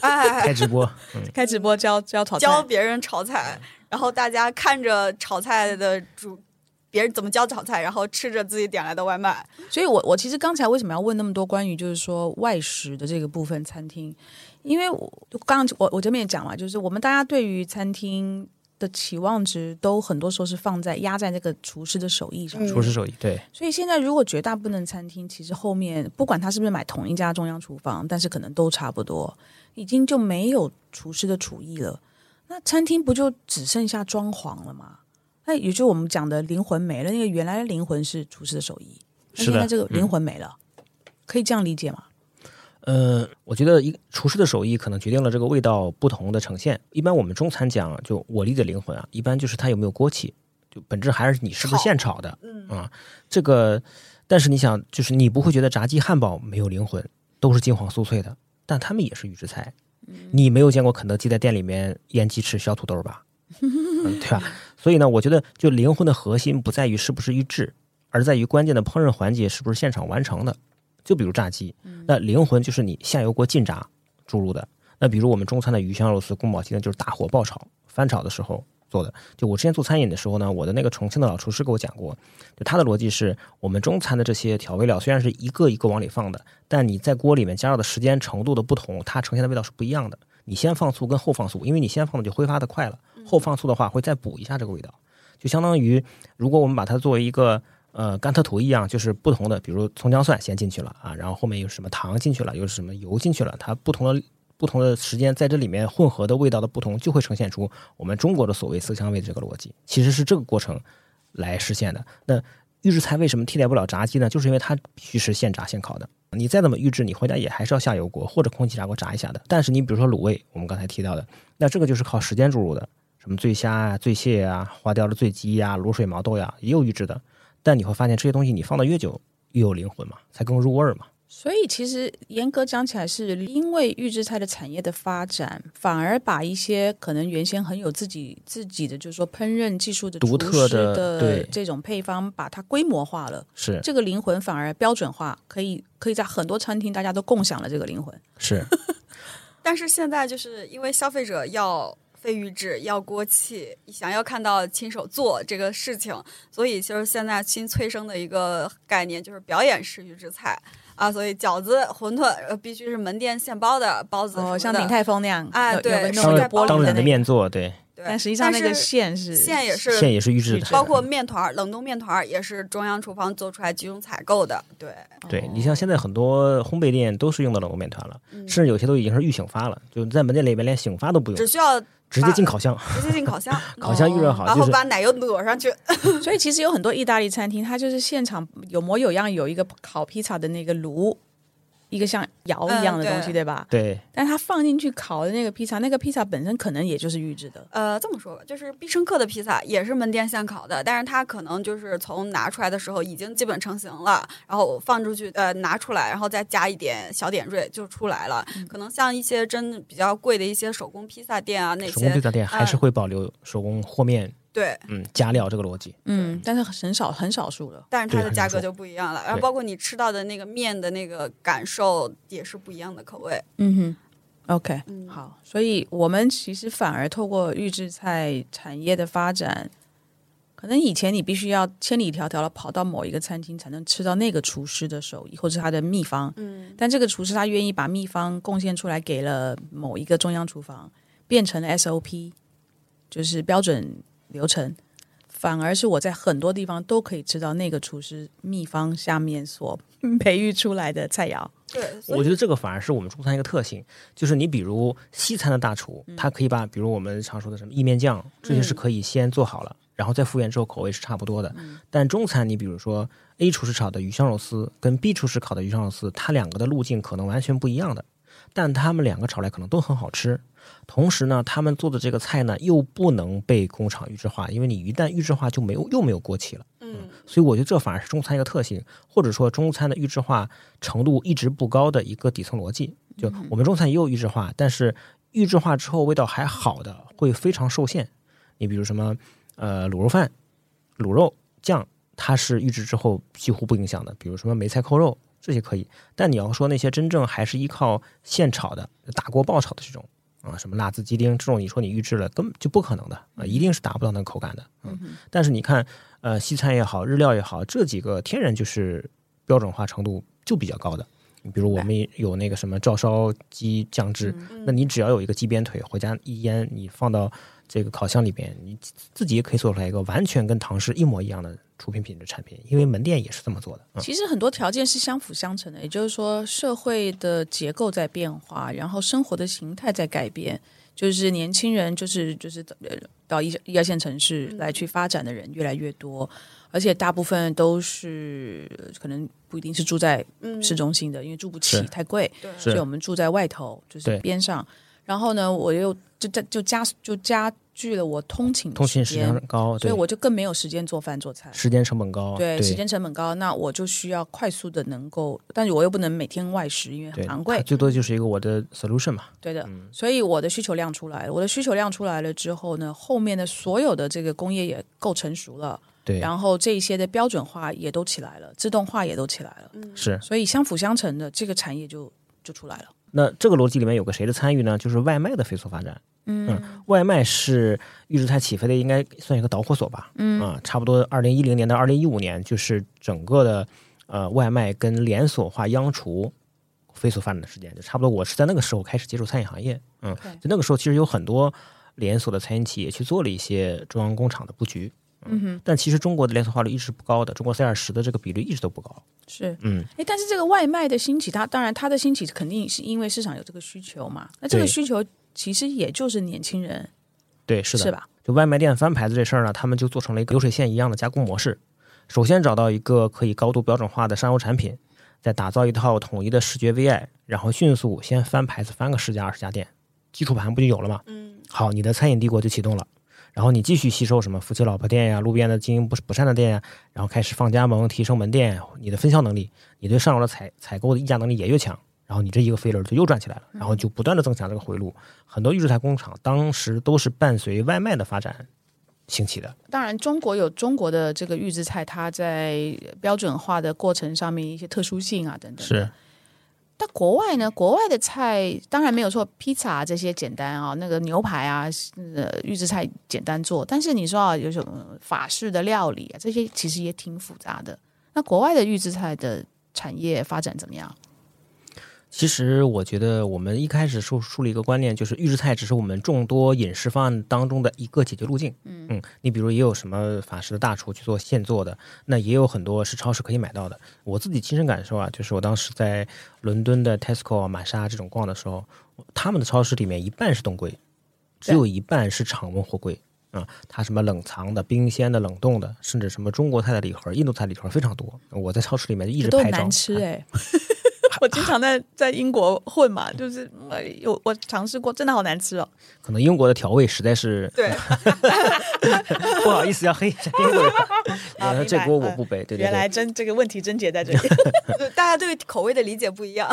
开直播，开直播教教炒教别人炒菜，然后大家看着炒菜的主，别人怎么教炒菜，然后吃着自己点来的外卖。所以我我其实刚才为什么要问那么多关于就是说外食的这个部分餐厅？因为我刚我我这边也讲了，就是我们大家对于餐厅。的期望值都很多时候是放在压在那个厨师的手艺上，厨师手艺对。所以现在如果绝大部分餐厅，其实后面不管他是不是买同一家中央厨房，但是可能都差不多，已经就没有厨师的厨艺了。那餐厅不就只剩下装潢了吗？那也就我们讲的灵魂没了。那个原来的灵魂是厨师的手艺，那现在这个灵魂没了，可以这样理解吗？呃，我觉得一厨师的手艺可能决定了这个味道不同的呈现。一般我们中餐讲，就我理解灵魂啊，一般就是它有没有锅气，就本质还是你是不是现炒的，嗯啊，这个。但是你想，就是你不会觉得炸鸡汉堡没有灵魂，都是金黄酥脆的，但他们也是预制菜。你没有见过肯德基在店里面腌鸡翅、削土豆吧？对吧？所以呢，我觉得就灵魂的核心不在于是不是预制，而在于关键的烹饪环节是不是现场完成的。就比如炸鸡，那灵魂就是你下油锅进炸注入的。那比如我们中餐的鱼香肉丝、宫保鸡丁，就是大火爆炒、翻炒的时候做的。就我之前做餐饮的时候呢，我的那个重庆的老厨师给我讲过，就他的逻辑是我们中餐的这些调味料虽然是一个一个往里放的，但你在锅里面加热的时间程度的不同，它呈现的味道是不一样的。你先放醋跟后放醋，因为你先放的就挥发的快了，后放醋的话会再补一下这个味道。就相当于如果我们把它作为一个。呃，甘特图一样，就是不同的，比如葱姜蒜先进去了啊，然后后面有什么糖进去了，有什么油进去了，它不同的不同的时间在这里面混合的味道的不同，就会呈现出我们中国的所谓色香味这个逻辑，其实是这个过程来实现的。那预制菜为什么替代不了炸鸡呢？就是因为它必须是现炸现烤的，你再怎么预制，你回家也还是要下油锅或者空气炸锅炸一下的。但是你比如说卤味，我们刚才提到的，那这个就是靠时间注入的，什么醉虾啊、醉蟹呀、花雕的醉鸡呀、卤水毛豆呀，也有预制的。但你会发现这些东西你放的越久越有灵魂嘛，才更入味儿嘛。所以其实严格讲起来，是因为预制菜的产业的发展，反而把一些可能原先很有自己自己的，就是说烹饪技术的独特的这种配方，把它规模化了。是这个灵魂反而标准化，可以可以在很多餐厅大家都共享了这个灵魂。是。但是现在就是因为消费者要非预制，要锅气，想要看到亲手做这个事情，所以就是现在新催生的一个概念就是表演式预制菜啊。所以饺子、馄饨呃必须是门店现包的包子，哦，像鼎泰丰那样，哎，对，当玻璃的面做，对。但实际上那个馅是馅也是馅也是预制的，包括面团冷冻面团也是中央厨房做出来集中采购的。对，对你像现在很多烘焙店都是用的冷冻面团了，甚至有些都已经是预醒发了，就在门店里面连醒发都不用，只需要直接进烤箱，直接进烤箱，烤箱预热好，然后把奶油抹上去。所以其实有很多意大利餐厅，它就是现场有模有样，有一个烤披萨的那个炉。一个像窑一样的东西，对吧？对。但它放进去烤的那个披萨，那个披萨本身可能也就是预制的。呃，这么说吧，就是必胜客的披萨也是门店现烤的，但是它可能就是从拿出来的时候已经基本成型了，然后放出去，呃，拿出来，然后再加一点小点缀就出来了。可能像一些真比较贵的一些手工披萨店啊，那些手工披萨店还是会保留手工和面。对，嗯，加料这个逻辑，嗯，但是很少很少数的，但是它的价格就不一样了，然后包括你吃到的那个面的那个感受也是不一样的口味。嗯哼，OK，好，所以我们其实反而透过预制菜产业的发展，可能以前你必须要千里迢迢的跑到某一个餐厅才能吃到那个厨师的手艺或者他的秘方，嗯，但这个厨师他愿意把秘方贡献出来给了某一个中央厨房，变成了 SOP，就是标准。流程。反而是我在很多地方都可以吃到那个厨师秘方下面所培育出来的菜肴。对，我觉得这个反而是我们中餐一个特性，就是你比如西餐的大厨，他可以把比如我们常说的什么意面酱这些是可以先做好了，然后再复原之后口味是差不多的。但中餐你比如说 A 厨师炒的鱼香肉丝跟 B 厨师烤的鱼香肉丝，它两个的路径可能完全不一样的，但他们两个炒来可能都很好吃。同时呢，他们做的这个菜呢，又不能被工厂预制化，因为你一旦预制化就没有又没有过期了。嗯，所以我觉得这反而是中餐一个特性，或者说中餐的预制化程度一直不高的一个底层逻辑。就我们中餐也有预制化，但是预制化之后味道还好的会非常受限。你比如什么呃卤肉饭、卤肉酱，它是预制之后几乎不影响的。比如什么梅菜扣肉这些可以，但你要说那些真正还是依靠现炒的、打锅爆炒的这种。啊，什么辣子鸡丁这种，你说你预制了，根本就不可能的啊，一定是达不到那个口感的。嗯，但是你看，呃，西餐也好，日料也好，这几个天然就是标准化程度就比较高的。你比如我们有那个什么照烧鸡酱汁，那你只要有一个鸡鞭腿，回家一腌，你放到这个烤箱里边，你自己也可以做出来一个完全跟唐式一模一样的。出品品质产品，因为门店也是这么做的。其实很多条件是相辅相成的，也就是说，社会的结构在变化，然后生活的形态在改变。就是年轻人，就是就是到一一二线城市来去发展的人越来越多，而且大部分都是可能不一定是住在市中心的，因为住不起太贵，所以我们住在外头，就是边上。然后呢，我又就加就加就加。剧了我通勤通勤时间高，所以我就更没有时间做饭做菜，时间成本高。对，时间成本高，那我就需要快速的能够，但是我又不能每天外食，因为很昂贵。最多就是一个我的 solution 嘛。对的，所以我的需求量出来了。我的需求量出来了之后呢，后面的所有的这个工业也够成熟了，对，然后这一些的标准化也都起来了，自动化也都起来了，是，所以相辅相成的这个产业就就出来了。那这个逻辑里面有个谁的参与呢？就是外卖的飞速发展。嗯，外卖是预制菜起飞的，应该算一个导火索吧。嗯啊，差不多二零一零年到二零一五年，就是整个的呃外卖跟连锁化央厨飞速发展的时间，就差不多。我是在那个时候开始接触餐饮行业。嗯，就那个时候其实有很多连锁的餐饮企业去做了一些中央工厂的布局。嗯哼，但其实中国的连锁化率一直不高的，中国三二十的这个比率一直都不高。是，嗯，哎，但是这个外卖的兴起，它当然它的兴起肯定是因为市场有这个需求嘛。那这个需求其实也就是年轻人，对，是的，是吧？就外卖店翻牌子这事儿呢，他们就做成了一个流水线一样的加工模式。首先找到一个可以高度标准化的上游产品，再打造一套统一的视觉 VI，然后迅速先翻牌子，翻个十家二十家店，基础盘不就有了吗？嗯，好，你的餐饮帝国就启动了。然后你继续吸收什么夫妻老婆店呀、路边的经营不不善的店呀，然后开始放加盟、提升门店，你的分销能力，你对上游的采采购的议价能力也越强，然后你这一个飞轮就又转起来了，然后就不断的增强这个回路。很多预制菜工厂当时都是伴随外卖的发展兴起的。当然，中国有中国的这个预制菜，它在标准化的过程上面一些特殊性啊等等。是。但国外呢？国外的菜当然没有错，披萨这些简单啊，那个牛排啊，呃，预制菜简单做。但是你说啊，有什么法式的料理啊，这些其实也挺复杂的。那国外的预制菜的产业发展怎么样？其实我觉得，我们一开始树树立一个观念，就是预制菜只是我们众多饮食方案当中的一个解决路径。嗯嗯，你比如也有什么法式的大厨去做现做的，那也有很多是超市可以买到的。我自己亲身感受啊，就是我当时在伦敦的 Tesco、玛莎这种逛的时候，他们的超市里面一半是冻柜，只有一半是常温货柜啊。它什么冷藏的、冰鲜的、冷冻的，甚至什么中国菜的礼盒、印度菜礼盒非常多。我在超市里面一直拍照，难吃哎。我经常在在英国混嘛，就是有我尝试过，真的好难吃哦。可能英国的调味实在是对，不好意思要黑一下英国人，这锅我不背。对对，原来真这个问题症结在这里，大家对口味的理解不一样。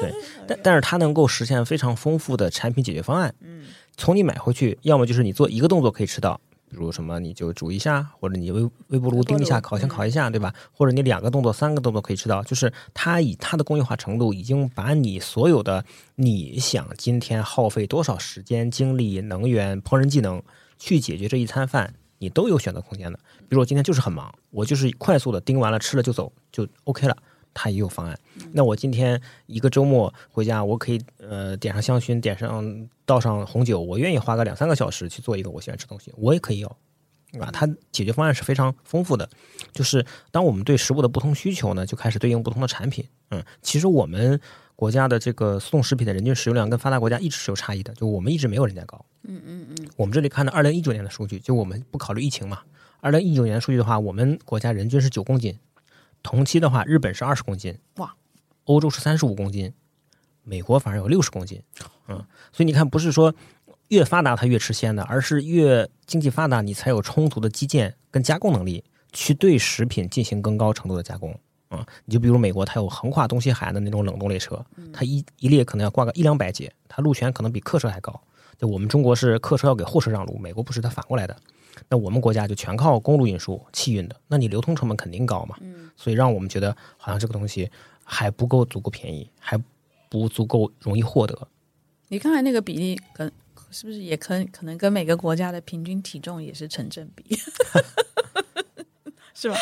对，但但是它能够实现非常丰富的产品解决方案。嗯，从你买回去，要么就是你做一个动作可以吃到。比如什么，你就煮一下，或者你微微波炉叮一下，烤箱烤一下，对吧？或者你两个动作、三个动作可以吃到，就是它以它的工业化程度，已经把你所有的你想今天耗费多少时间、精力、能源、烹饪技能去解决这一餐饭，你都有选择空间的。比如我今天就是很忙，我就是快速的叮完了吃了就走，就 OK 了。它也有方案。那我今天一个周末回家，我可以呃点上香薰，点上倒上红酒，我愿意花个两三个小时去做一个我喜欢吃东西，我也可以有，对吧？它解决方案是非常丰富的。就是当我们对食物的不同需求呢，就开始对应不同的产品。嗯，其实我们国家的这个速冻食品的人均使用量跟发达国家一直是有差异的，就我们一直没有人家高。嗯嗯嗯。我们这里看的二零一九年的数据，就我们不考虑疫情嘛，二零一九年的数据的话，我们国家人均是九公斤。同期的话，日本是二十公斤，哇，欧洲是三十五公斤，美国反而有六十公斤，嗯，所以你看，不是说越发达它越吃鲜的，而是越经济发达你才有充足的基建跟加工能力去对食品进行更高程度的加工，嗯，你就比如美国，它有横跨东西海岸的那种冷冻列车，它一一列可能要挂个一两百节，它路权可能比客车还高，就我们中国是客车要给货车让路，美国不是，它反过来的。那我们国家就全靠公路运输、汽运的，那你流通成本肯定高嘛？嗯，所以让我们觉得好像这个东西还不够足够便宜，还不足够容易获得。你刚才那个比例，跟是不是也可可能跟每个国家的平均体重也是成正比？是吧？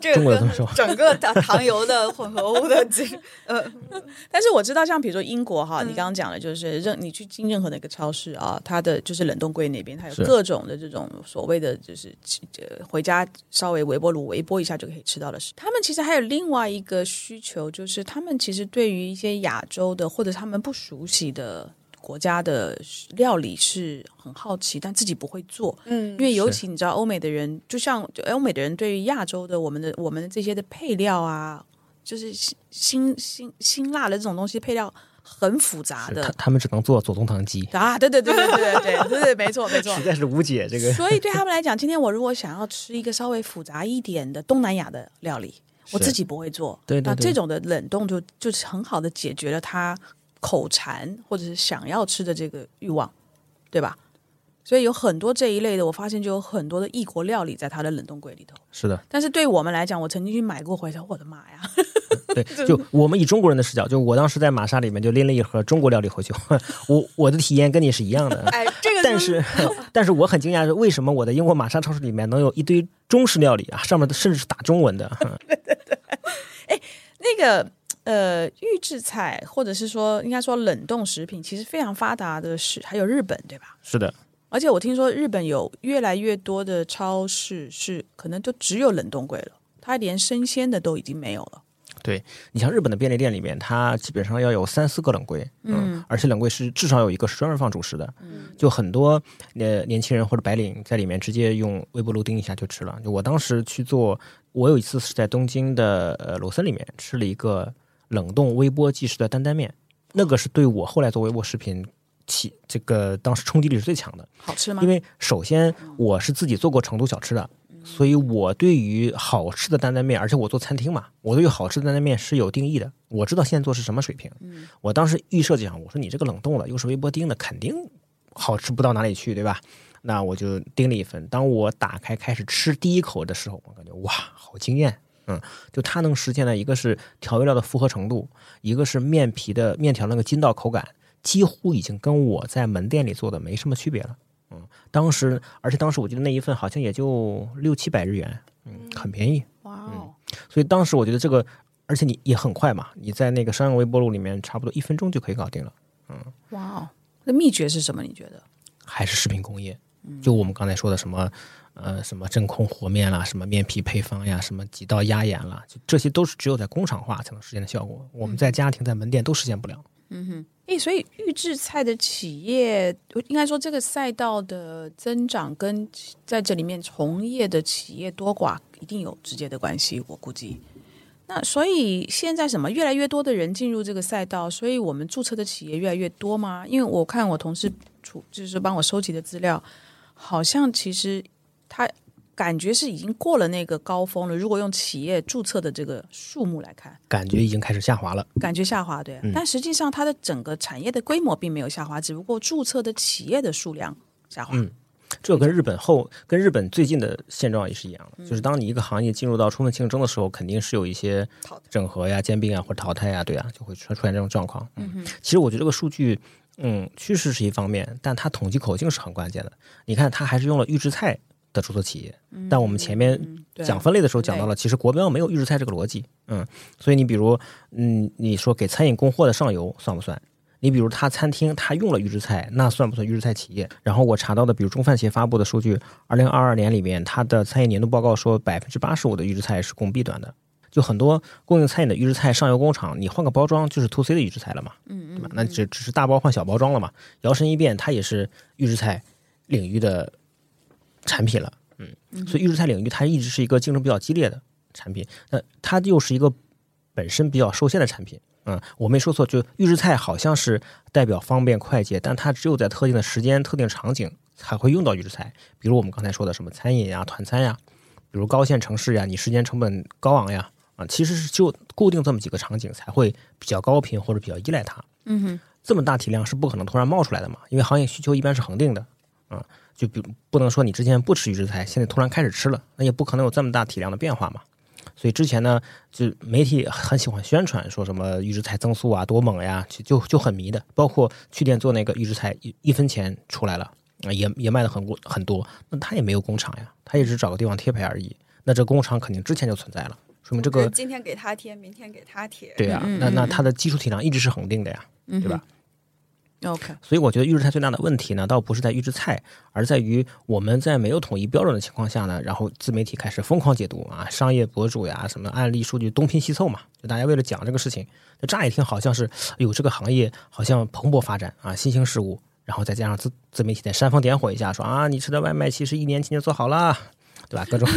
这个整个糖糖油的混合物的精，呃，但是我知道，像比如说英国哈，你刚刚讲的就是任你去进任何的一个超市啊，它的就是冷冻柜那边，它有各种的这种所谓的就是回家稍微微波炉微波一下就可以吃到的是，他们其实还有另外一个需求，就是他们其实对于一些亚洲的或者他们不熟悉的。国家的料理是很好奇，但自己不会做。嗯，因为尤其你知道，欧美的人就像欧美的人，对于亚洲的我们的我们的这些的配料啊，就是辛辛辛辛辣的这种东西，配料很复杂的。他他们只能做左宗棠鸡啊！对对对对对对对对，没错没错，实在是无解这个。所以对他们来讲，今天我如果想要吃一个稍微复杂一点的东南亚的料理，我自己不会做。对对，那这种的冷冻就就是很好的解决了它。口馋或者是想要吃的这个欲望，对吧？所以有很多这一类的，我发现就有很多的异国料理在它的冷冻柜里头。是的，但是对我们来讲，我曾经去买过回头，我的妈呀！对，就我们以中国人的视角，就我当时在玛莎里面就拎了一盒中国料理回去，我我的体验跟你是一样的。哎，这个，但是但是我很惊讶是为什么我的英国玛莎超市里面能有一堆中式料理啊，上面甚至是打中文的。对对对，哎，那个。呃，预制菜或者是说，应该说冷冻食品，其实非常发达的是还有日本，对吧？是的。而且我听说日本有越来越多的超市是可能就只有冷冻柜了，它连生鲜的都已经没有了。对你像日本的便利店里面，它基本上要有三四个冷柜，嗯，而且冷柜是至少有一个是专门放主食的，嗯，就很多呃年轻人或者白领在里面直接用微波炉叮一下就吃了。就我当时去做，我有一次是在东京的呃罗森里面吃了一个。冷冻微波即食的担担面，那个是对我后来做微波食品起这个当时冲击力是最强的。好吃吗？因为首先我是自己做过成都小吃的，所以我对于好吃的担担面，而且我做餐厅嘛，我对于好吃的担担面是有定义的。我知道现在做是什么水平。我当时预设就想，我说你这个冷冻的又是微波叮的，肯定好吃不到哪里去，对吧？那我就叮了一份。当我打开开始吃第一口的时候，我感觉哇，好惊艳！嗯，就它能实现的一个是调味料的复合程度，一个是面皮的面条那个筋道口感，几乎已经跟我在门店里做的没什么区别了。嗯，当时而且当时我记得那一份好像也就六七百日元，嗯，很便宜。哇哦！所以当时我觉得这个，而且你也很快嘛，你在那个商用微波炉里面差不多一分钟就可以搞定了。嗯，哇哦！那秘诀是什么？你觉得？还是食品工业？就我们刚才说的什么？呃，什么真空和面啦，什么面皮配方呀，什么几道压延啦，就这些都是只有在工厂化才能实现的效果。我们在家庭、在门店都实现不了。嗯哼，诶，所以预制菜的企业，应该说这个赛道的增长跟在这里面从业的企业多寡一定有直接的关系，我估计。那所以现在什么越来越多的人进入这个赛道，所以我们注册的企业越来越多吗？因为我看我同事出就是帮我收集的资料，好像其实。它感觉是已经过了那个高峰了。如果用企业注册的这个数目来看，感觉已经开始下滑了。感觉下滑，对。但实际上，它的整个产业的规模并没有下滑，只不过注册的企业的数量下滑。嗯，这跟日本后跟日本最近的现状也是一样的。就是当你一个行业进入到充分竞争的时候，肯定是有一些整合呀、兼并啊或者淘汰呀，对啊，就会出出现这种状况。嗯，其实我觉得这个数据，嗯，趋势是一方面，但它统计口径是很关键的。你看，它还是用了预制菜。的注册企业，但我们前面讲分类的时候讲到了，其实国标没有预制菜这个逻辑，嗯，所以你比如，嗯，你说给餐饮供货的上游算不算？你比如他餐厅他用了预制菜，那算不算预制菜企业？然后我查到的，比如中饭协发布的数据，二零二二年里面，它的餐饮年度报告说，百分之八十五的预制菜是供 B 端的，就很多供应餐饮的预制菜上游工厂，你换个包装就是 To C 的预制菜了嘛，嗯嗯，对吧？那只只是大包换小包装了嘛，摇身一变，它也是预制菜领域的。产品了，嗯，所以预制菜领域它一直是一个竞争比较激烈的产品，那它又是一个本身比较受限的产品，嗯，我没说错，就预制菜好像是代表方便快捷，但它只有在特定的时间、特定场景才会用到预制菜，比如我们刚才说的什么餐饮呀、团餐呀，比如高线城市呀，你时间成本高昂呀，啊，其实是就固定这么几个场景才会比较高频或者比较依赖它，嗯哼，这么大体量是不可能突然冒出来的嘛，因为行业需求一般是恒定的，啊。就比不能说你之前不吃预制菜，现在突然开始吃了，那也不可能有这么大体量的变化嘛。所以之前呢，就媒体很喜欢宣传说什么预制菜增速啊多猛呀，就就就很迷的。包括去年做那个预制菜，一一分钱出来了，也也卖的很很多。那他也没有工厂呀，他也只找个地方贴牌而已。那这工厂肯定之前就存在了，说明这个今天给他贴，明天给他贴。对呀，那那它的基础体量一直是恒定的呀，对吧？OK，所以我觉得预制菜最大的问题呢，倒不是在预制菜，而在于我们在没有统一标准的情况下呢，然后自媒体开始疯狂解读啊，商业博主呀，什么案例数据东拼西凑嘛，就大家为了讲这个事情，乍一听好像是有这个行业好像蓬勃发展啊，新兴事物，然后再加上自自媒体再煽风点火一下，说啊，你吃的外卖其实一年前就做好了，对吧？各种。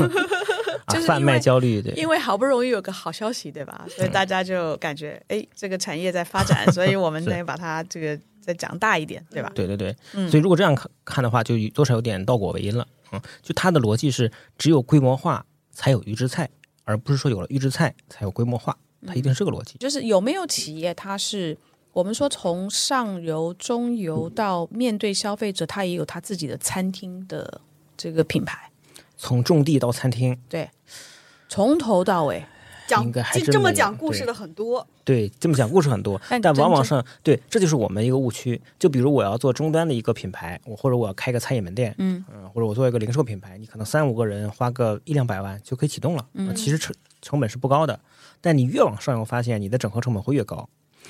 啊，贩卖焦虑，对，因为好不容易有个好消息，对吧？所以大家就感觉，哎，这个产业在发展，所以我们得把它这个再讲大一点，对吧？对对对，所以如果这样看看的话，就多少有点倒果为因了。嗯，就它的逻辑是，只有规模化才有预制菜，而不是说有了预制菜才有规模化，它一定是个逻辑。就是有没有企业，它是我们说从上游、中游到面对消费者，它也有它自己的餐厅的这个品牌。从种地到餐厅，对，从头到尾讲，这么讲故事的很多，对，这么讲故事很多，但往往上，对，这就是我们一个误区。就比如我要做终端的一个品牌，我或者我要开个餐饮门店，嗯嗯，或者我做一个零售品牌，你可能三五个人花个一两百万就可以启动了，嗯，其实成成本是不高的。但你越往上游发现，你的整合成本会越高。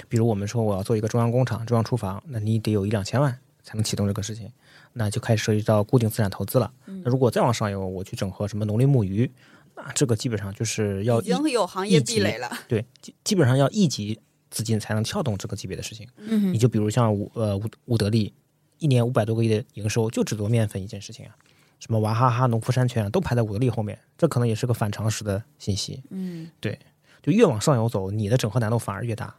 比如我们说我要做一个中央工厂、中央厨房，那你得有一两千万才能启动这个事情。那就开始涉及到固定资产投资了。那如果再往上游，我去整合什么农林牧渔，那这个基本上就是要已经有行业壁垒了。对，基基本上要一级资金才能撬动这个级别的事情。嗯，你就比如像伍呃伍伍德利，一年五百多个亿的营收，就只做面粉一件事情啊。什么娃哈哈、农夫山泉都排在伍德利后面，这可能也是个反常识的信息。嗯，对，就越往上游走，你的整合难度反而越大。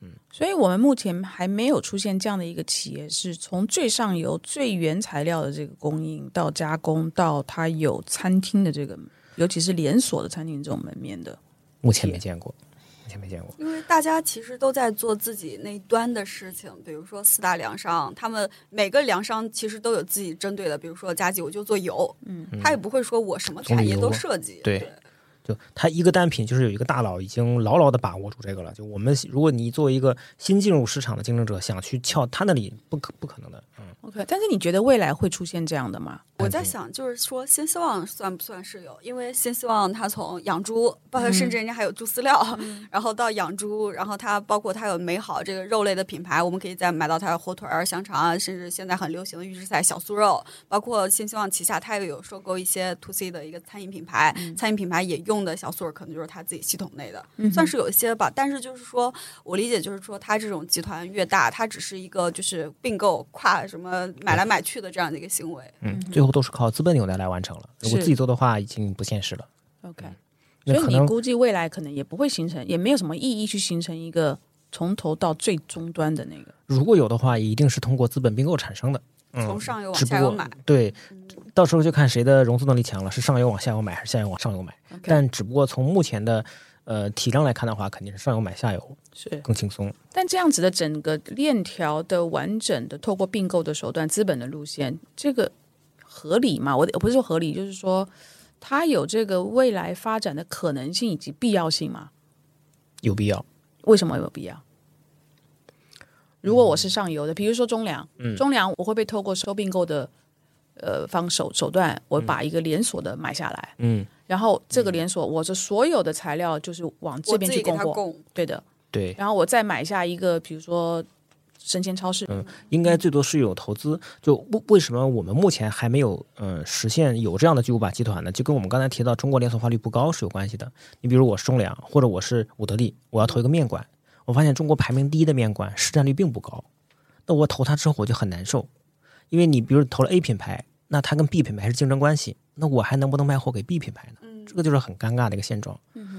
嗯，所以我们目前还没有出现这样的一个企业，是从最上游、最原材料的这个供应到加工，到它有餐厅的这个，尤其是连锁的餐厅这种门面的，目前没见过，目前没见过。因为大家其实都在做自己那端的事情，比如说四大粮商，他们每个粮商其实都有自己针对的，比如说加急，我就做油，嗯，他也不会说我什么产业都涉及，对。就他一个单品，就是有一个大佬已经牢牢的把握住这个了。就我们，如果你作为一个新进入市场的竞争者，想去撬他那里，不可不可能的。嗯，OK。但是你觉得未来会出现这样的吗？我在想，就是说新希望算不算是有？因为新希望它从养猪，包括甚至人家还有猪饲料，然后到养猪，然后它包括它有美好这个肉类的品牌，我们可以再买到它的火腿儿、香肠啊，甚至现在很流行的预制菜、小酥肉。包括新希望旗下，它也有收购一些 to C 的一个餐饮品牌，餐饮品牌也用的小酥肉可能就是它自己系统内的，算是有一些吧。但是就是说我理解就是说，它这种集团越大，它只是一个就是并购跨什么买来买去的这样的一个行为。嗯，最后都是靠资本纽带来完成了。如果自己做的话，已经不现实了。OK，所以你估计未来可能也不会形成，也没有什么意义去形成一个从头到最终端的那个。如果有的话，一定是通过资本并购产生的。从上游往下游买，对，到时候就看谁的融资能力强了，是上游往下游买，还是下游往上游买？但只不过从目前的呃体量来看的话，肯定是上游买下游是更轻松。但这样子的整个链条的完整的透过并购的手段、资本的路线，这个合理吗？我不是说合理，就是说它有这个未来发展的可能性以及必要性吗？有必要？为什么有必要？如果我是上游的，比如说中粮，中粮我会被透过收并购的呃方手手段，我把一个连锁的买下来，嗯，然后这个连锁我这所有的材料就是往这边去供货，对的，对，然后我再买下一个，比如说生鲜超市，嗯，应该最多是有投资。就为为什么我们目前还没有嗯实现有这样的巨无霸集团呢？就跟我们刚才提到中国连锁化率不高是有关系的。你比如我是中粮，或者我是伍德利，我要投一个面馆。我发现中国排名第一的面馆市占率并不高，那我投它之后我就很难受，因为你比如投了 A 品牌，那它跟 B 品牌是竞争关系，那我还能不能卖货给 B 品牌呢？这个就是很尴尬的一个现状。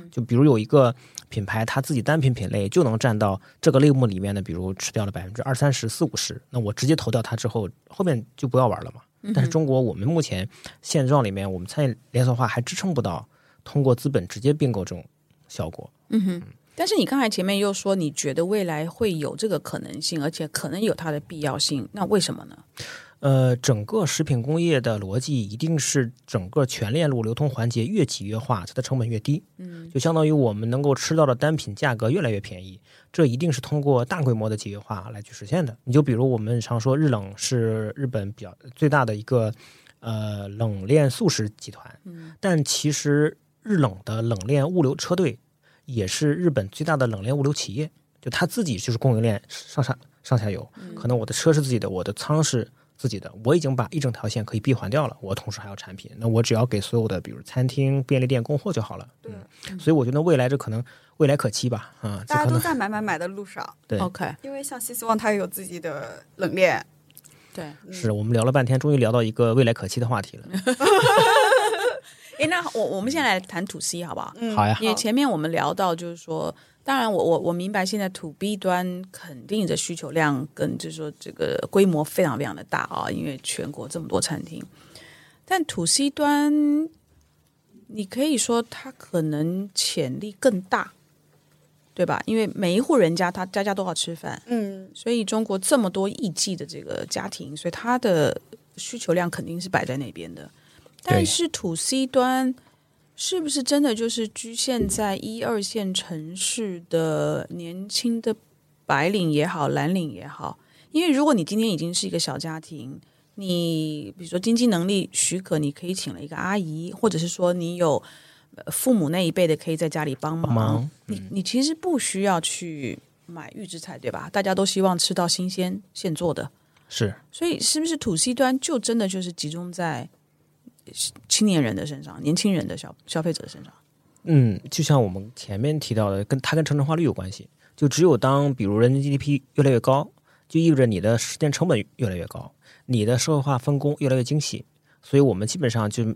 就比如有一个品牌，它自己单品品类就能占到这个类目里面的，比如吃掉了百分之二三十四五十，那我直接投掉它之后，后面就不要玩了嘛。但是中国我们目前现状里面，我们餐饮连锁化还支撑不到通过资本直接并购这种效果。嗯哼。但是你刚才前面又说你觉得未来会有这个可能性，而且可能有它的必要性，那为什么呢？呃，整个食品工业的逻辑一定是整个全链路流通环节越集约化，它的成本越低。嗯，就相当于我们能够吃到的单品价格越来越便宜，这一定是通过大规模的集约化来去实现的。你就比如我们常说日冷是日本比较最大的一个呃冷链速食集团，嗯，但其实日冷的冷链物流车队。也是日本最大的冷链物流企业，就他自己就是供应链上下上下游，可能我的车是自己的，我的仓是自己的，我已经把一整条线可以闭环掉了，我同时还有产品，那我只要给所有的比如餐厅、便利店供货就好了。对，所以我觉得未来这可能未来可期吧，啊，大家都在买买买的路上。对，OK，因为像西希望它也有自己的冷链。对，是我们聊了半天，终于聊到一个未来可期的话题了。哎，那我我们现在来谈 to C 好不好？嗯，好呀。因为前面我们聊到，就是说，当然我我我明白，现在 to B 端肯定的需求量跟就是说这个规模非常非常的大啊，因为全国这么多餐厅。但 to C 端，你可以说它可能潜力更大，对吧？因为每一户人家他家家都要吃饭，嗯，所以中国这么多亿计的这个家庭，所以它的需求量肯定是摆在那边的。但是土 C 端是不是真的就是局限在一二线城市的年轻的白领也好，蓝领也好？因为如果你今天已经是一个小家庭，你比如说经济能力许可，你可以请了一个阿姨，或者是说你有父母那一辈的可以在家里帮忙，你你其实不需要去买预制菜，对吧？大家都希望吃到新鲜现做的，是。所以是不是土 C 端就真的就是集中在？青年人的身上，年轻人的消消费者的身上，嗯，就像我们前面提到的，跟它跟城镇化率有关系。就只有当比如人均 GDP 越来越高，就意味着你的时间成本越来越高，你的社会化分工越来越精细。所以我们基本上就。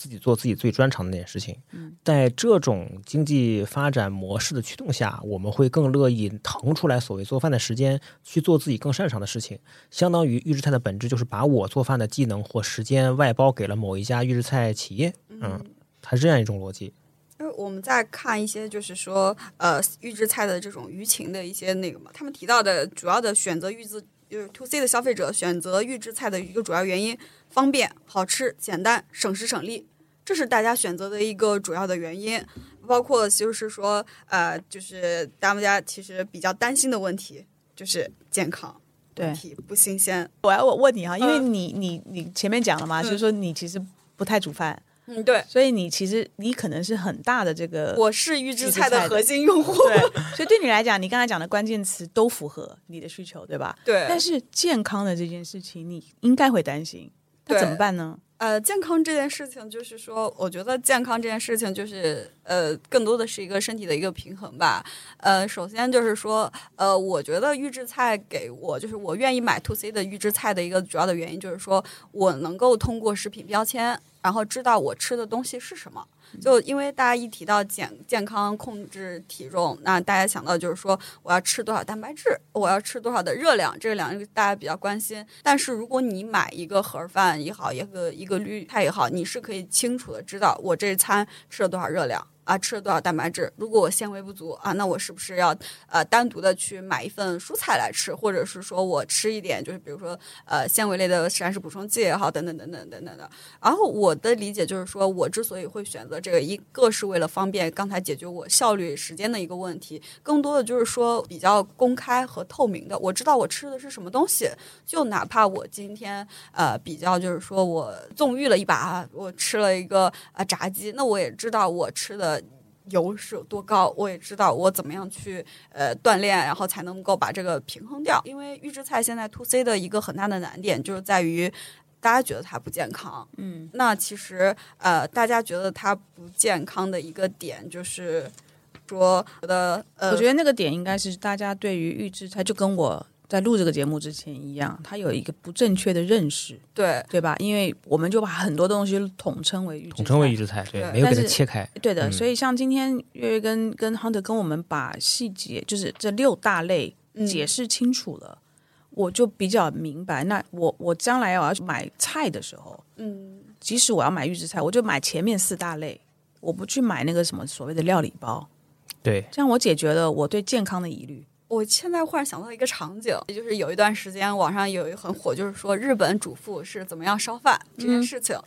自己做自己最专长的那件事情，在这种经济发展模式的驱动下，我们会更乐意腾出来所谓做饭的时间去做自己更擅长的事情。相当于预制菜的本质就是把我做饭的技能或时间外包给了某一家预制菜企业。嗯，它是这样一种逻辑。就是我们在看一些就是说呃预制菜的这种舆情的一些那个嘛，他们提到的主要的选择预制就是 to C 的消费者选择预制菜的一个主要原因，方便、好吃、简单、省时省力。这是大家选择的一个主要的原因。包括就是说，呃，就是大家其实比较担心的问题，就是健康问题不新鲜。我要我问你啊，因为你你你前面讲了嘛，就是说你其实不太煮饭。嗯，对，所以你其实你可能是很大的这个，我是预制菜的核心用户，对，所以对你来讲，你刚才讲的关键词都符合你的需求，对吧？对。但是健康的这件事情，你应该会担心，那怎么办呢？呃，健康这件事情，就是说，我觉得健康这件事情，就是呃，更多的是一个身体的一个平衡吧。呃，首先就是说，呃，我觉得预制菜给我，就是我愿意买 to C 的预制菜的一个主要的原因，就是说我能够通过食品标签。然后知道我吃的东西是什么，就因为大家一提到健健康控制体重，那大家想到就是说我要吃多少蛋白质，我要吃多少的热量，这两个大家比较关心。但是如果你买一个盒饭也好，一个一个绿菜也好，你是可以清楚的知道我这餐吃了多少热量。啊，吃了多少蛋白质？如果我纤维不足啊，那我是不是要呃单独的去买一份蔬菜来吃，或者是说我吃一点，就是比如说呃纤维类的膳食补充剂也好，等等等等等等的。然后我的理解就是说，我之所以会选择这个，一个是为了方便刚才解决我效率时间的一个问题，更多的就是说比较公开和透明的，我知道我吃的是什么东西，就哪怕我今天呃比较就是说我纵欲了一把，我吃了一个啊炸鸡，那我也知道我吃的。油是有多高，我也知道我怎么样去呃锻炼，然后才能够把这个平衡掉。因为预制菜现在 to C 的一个很大的难点就是在于，大家觉得它不健康。嗯，那其实呃，大家觉得它不健康的一个点就是说，觉得呃，我觉得那个点应该是大家对于预制菜就跟我。在录这个节目之前一样，他有一个不正确的认识，对对吧？因为我们就把很多东西统称为预统称为预制菜，对，没有给它切开。对的，所以像今天月月跟跟 Hunter 跟我们把细节，就是这六大类解释清楚了，我就比较明白。那我我将来我要买菜的时候，嗯，即使我要买预制菜，我就买前面四大类，我不去买那个什么所谓的料理包，对，这样我解决了我对健康的疑虑。我现在忽然想到一个场景，就是有一段时间网上有一个很火，就是说日本主妇是怎么样烧饭这件事情。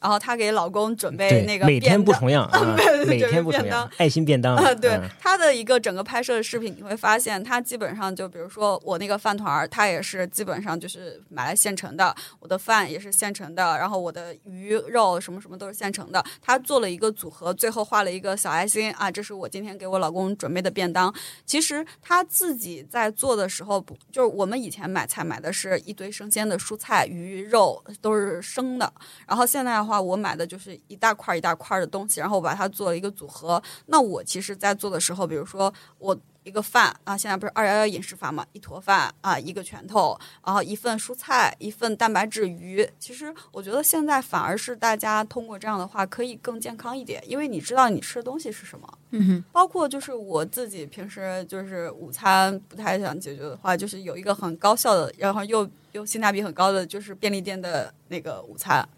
然后她给老公准备那个每天不重样，每天不重样，爱心便当。对她的一个整个拍摄的视频，你会发现她基本上就比如说我那个饭团儿，她也是基本上就是买来现成的，我的饭也是现成的，然后我的鱼肉什么什么都是现成的。她做了一个组合，最后画了一个小爱心啊，这是我今天给我老公准备的便当。其实她自己在做的时候，不就是我们以前买菜买的是一堆生鲜的蔬菜、鱼肉都是生的，然后现在。话我买的就是一大块一大块的东西，然后我把它做了一个组合。那我其实，在做的时候，比如说我一个饭啊，现在不是二幺幺饮食法嘛，一坨饭啊，一个拳头，然后一份蔬菜，一份蛋白质鱼。其实我觉得现在反而是大家通过这样的话可以更健康一点，因为你知道你吃的东西是什么。嗯哼。包括就是我自己平时就是午餐不太想解决的话，就是有一个很高效的，然后又又性价比很高的，就是便利店的那个午餐。